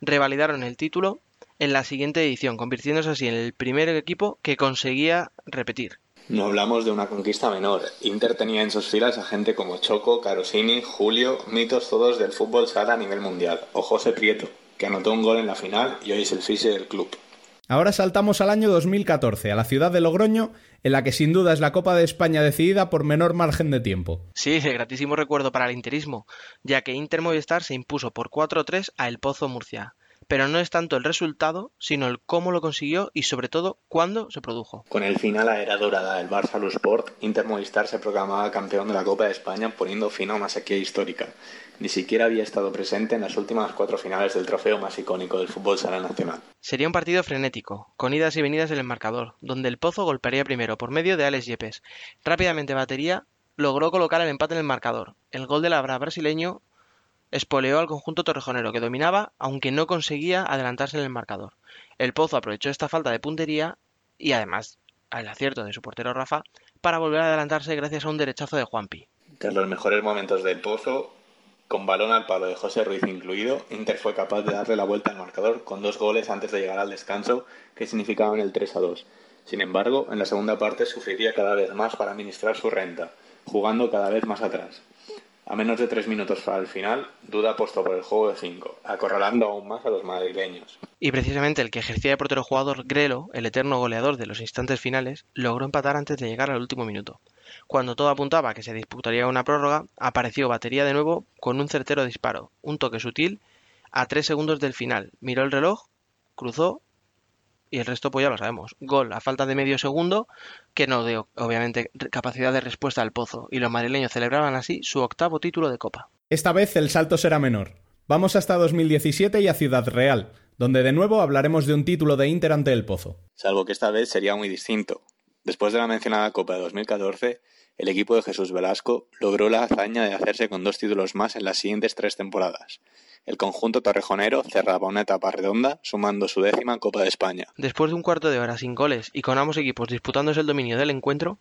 revalidaron el título en la siguiente edición, convirtiéndose así en el primer equipo que conseguía repetir. No hablamos de una conquista menor. Inter tenía en sus filas a gente como Choco, Carosini, Julio, mitos todos del fútbol sala a nivel mundial, o José Prieto, que anotó un gol en la final y hoy es el fise del club. Ahora saltamos al año 2014, a la ciudad de Logroño, en la que sin duda es la Copa de España decidida por menor margen de tiempo. Sí, de gratísimo recuerdo para el interismo, ya que Inter Movistar se impuso por 4-3 a El Pozo Murcia. Pero no es tanto el resultado, sino el cómo lo consiguió y sobre todo cuándo se produjo. Con el final a era dorada del Barça Sport, Inter Movistar se proclamaba campeón de la Copa de España poniendo fin a una sequía histórica. Ni siquiera había estado presente en las últimas cuatro finales del trofeo más icónico del fútbol sala nacional. Sería un partido frenético, con idas y venidas en el marcador, donde el Pozo golpearía primero por medio de Alex Yepes. Rápidamente Batería logró colocar el empate en el marcador. El gol del Abra brasileño espoleó al conjunto torrejonero, que dominaba, aunque no conseguía adelantarse en el marcador. El Pozo aprovechó esta falta de puntería y además al acierto de su portero Rafa para volver a adelantarse gracias a un derechazo de Juanpi. Tras los mejores momentos del Pozo, con balón al palo de José Ruiz incluido, Inter fue capaz de darle la vuelta al marcador con dos goles antes de llegar al descanso que significaban el 3 a 2. Sin embargo, en la segunda parte sufriría cada vez más para administrar su renta, jugando cada vez más atrás. A menos de tres minutos para el final, Duda apostó por el juego de cinco, acorralando aún más a los madrileños. Y precisamente el que ejercía de portero jugador Grelo, el eterno goleador de los instantes finales, logró empatar antes de llegar al último minuto. Cuando todo apuntaba a que se disputaría una prórroga, apareció batería de nuevo con un certero disparo, un toque sutil, a tres segundos del final. Miró el reloj, cruzó y el resto pues ya lo sabemos. Gol a falta de medio segundo que no dio obviamente capacidad de respuesta al pozo y los madrileños celebraban así su octavo título de copa. Esta vez el salto será menor. Vamos hasta 2017 y a Ciudad Real, donde de nuevo hablaremos de un título de Inter ante el Pozo. Salvo que esta vez sería muy distinto. Después de la mencionada Copa de 2014, el equipo de Jesús Velasco logró la hazaña de hacerse con dos títulos más en las siguientes tres temporadas. El conjunto torrejonero cerraba una etapa redonda, sumando su décima Copa de España. Después de un cuarto de hora sin goles y con ambos equipos disputándose el dominio del encuentro,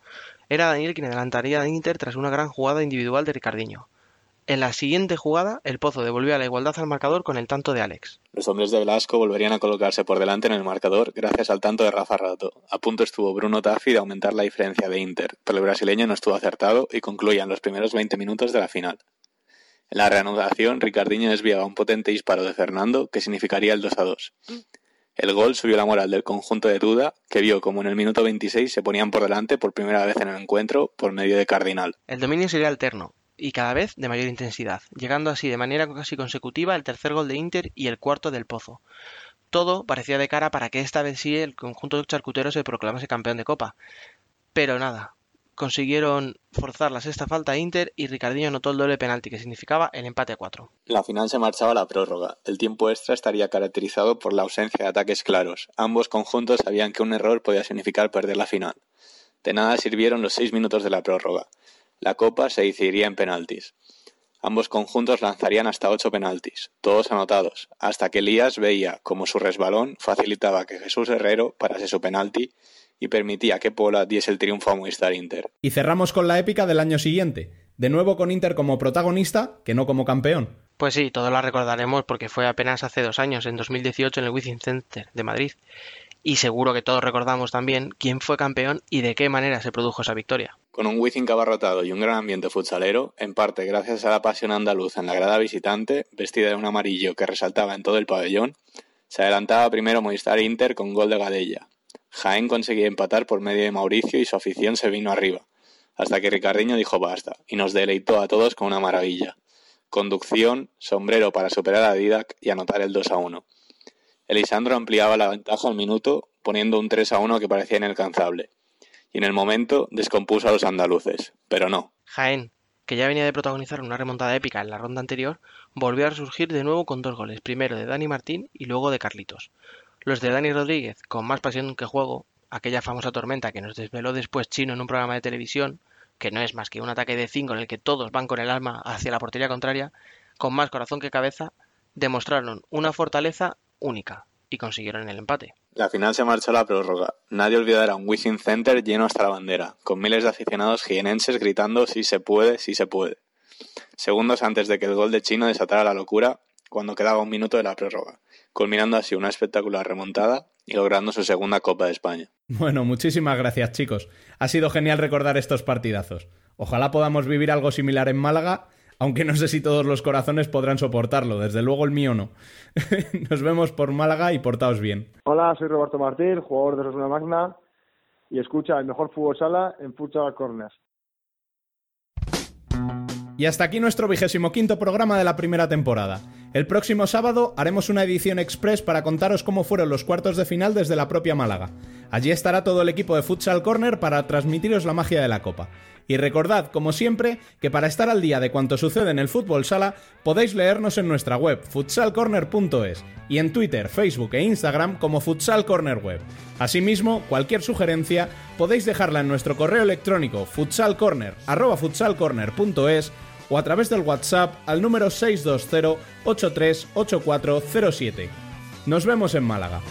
era Daniel quien adelantaría a Inter tras una gran jugada individual de Ricardiño. En la siguiente jugada, el Pozo devolvió a la igualdad al marcador con el tanto de Alex. Los hombres de Velasco volverían a colocarse por delante en el marcador gracias al tanto de Rafa Rato. A punto estuvo Bruno Taffi de aumentar la diferencia de Inter, pero el brasileño no estuvo acertado y concluían los primeros 20 minutos de la final. En la reanudación, Ricardinho desviaba un potente disparo de Fernando que significaría el 2 a 2. El gol subió la moral del conjunto de Duda, que vio como en el minuto 26 se ponían por delante por primera vez en el encuentro por medio de Cardinal. El dominio sería alterno y cada vez de mayor intensidad, llegando así de manera casi consecutiva el tercer gol de Inter y el cuarto del Pozo. Todo parecía de cara para que esta vez sí el conjunto charcutero se proclamase campeón de Copa. Pero nada, consiguieron forzar la sexta falta a Inter y Ricardinho anotó el doble penalti que significaba el empate a cuatro. La final se marchaba a la prórroga. El tiempo extra estaría caracterizado por la ausencia de ataques claros. Ambos conjuntos sabían que un error podía significar perder la final. De nada sirvieron los seis minutos de la prórroga. La copa se decidiría en penaltis. Ambos conjuntos lanzarían hasta ocho penaltis, todos anotados, hasta que Elías veía como su resbalón facilitaba que Jesús Herrero parase su penalti y permitía que Pola diese el triunfo a Movistar Inter. Y cerramos con la épica del año siguiente, de nuevo con Inter como protagonista, que no como campeón. Pues sí, todos la recordaremos porque fue apenas hace dos años, en 2018, en el Wizzing Center de Madrid. Y seguro que todos recordamos también quién fue campeón y de qué manera se produjo esa victoria. Con un Wizzing abarrotado y un gran ambiente futsalero, en parte gracias a la pasión andaluza en la grada visitante, vestida de un amarillo que resaltaba en todo el pabellón, se adelantaba primero Movistar Inter con gol de Gadella. Jaén conseguía empatar por medio de Mauricio y su afición se vino arriba, hasta que Ricardiño dijo basta, y nos deleitó a todos con una maravilla. Conducción, sombrero para superar a Didac y anotar el 2 a 1. Elisandro ampliaba la ventaja al minuto, poniendo un 3 a 1 que parecía inalcanzable. Y en el momento descompuso a los andaluces, pero no. Jaén, que ya venía de protagonizar una remontada épica en la ronda anterior, volvió a resurgir de nuevo con dos goles, primero de Dani Martín y luego de Carlitos. Los de Dani Rodríguez, con más pasión que juego, aquella famosa tormenta que nos desveló después Chino en un programa de televisión, que no es más que un ataque de cinco en el que todos van con el alma hacia la portería contraria, con más corazón que cabeza, demostraron una fortaleza única y consiguieron el empate. La final se marchó a la prórroga. Nadie olvidará un Wizzing Center lleno hasta la bandera, con miles de aficionados jienenses gritando si se puede, si se puede. Segundos antes de que el gol de Chino desatara la locura, cuando quedaba un minuto de la prórroga, culminando así una espectacular remontada y logrando su segunda Copa de España. Bueno, muchísimas gracias chicos. Ha sido genial recordar estos partidazos. Ojalá podamos vivir algo similar en Málaga, aunque no sé si todos los corazones podrán soportarlo, desde luego el mío no. Nos vemos por Málaga y portaos bien. Hola, soy Roberto Martín, jugador de Rosuna Magna y escucha el mejor fútbol sala en Futsal Corners. Y hasta aquí nuestro vigésimo quinto programa de la primera temporada. El próximo sábado haremos una edición express para contaros cómo fueron los cuartos de final desde la propia Málaga. Allí estará todo el equipo de Futsal Corner para transmitiros la magia de la Copa. Y recordad, como siempre, que para estar al día de cuanto sucede en el fútbol sala, podéis leernos en nuestra web, futsalcorner.es, y en Twitter, Facebook e Instagram como Futsal Corner Web. Asimismo, cualquier sugerencia podéis dejarla en nuestro correo electrónico futsalcorner@futsalcorner.es o a través del WhatsApp al número 620 838407. Nos vemos en Málaga.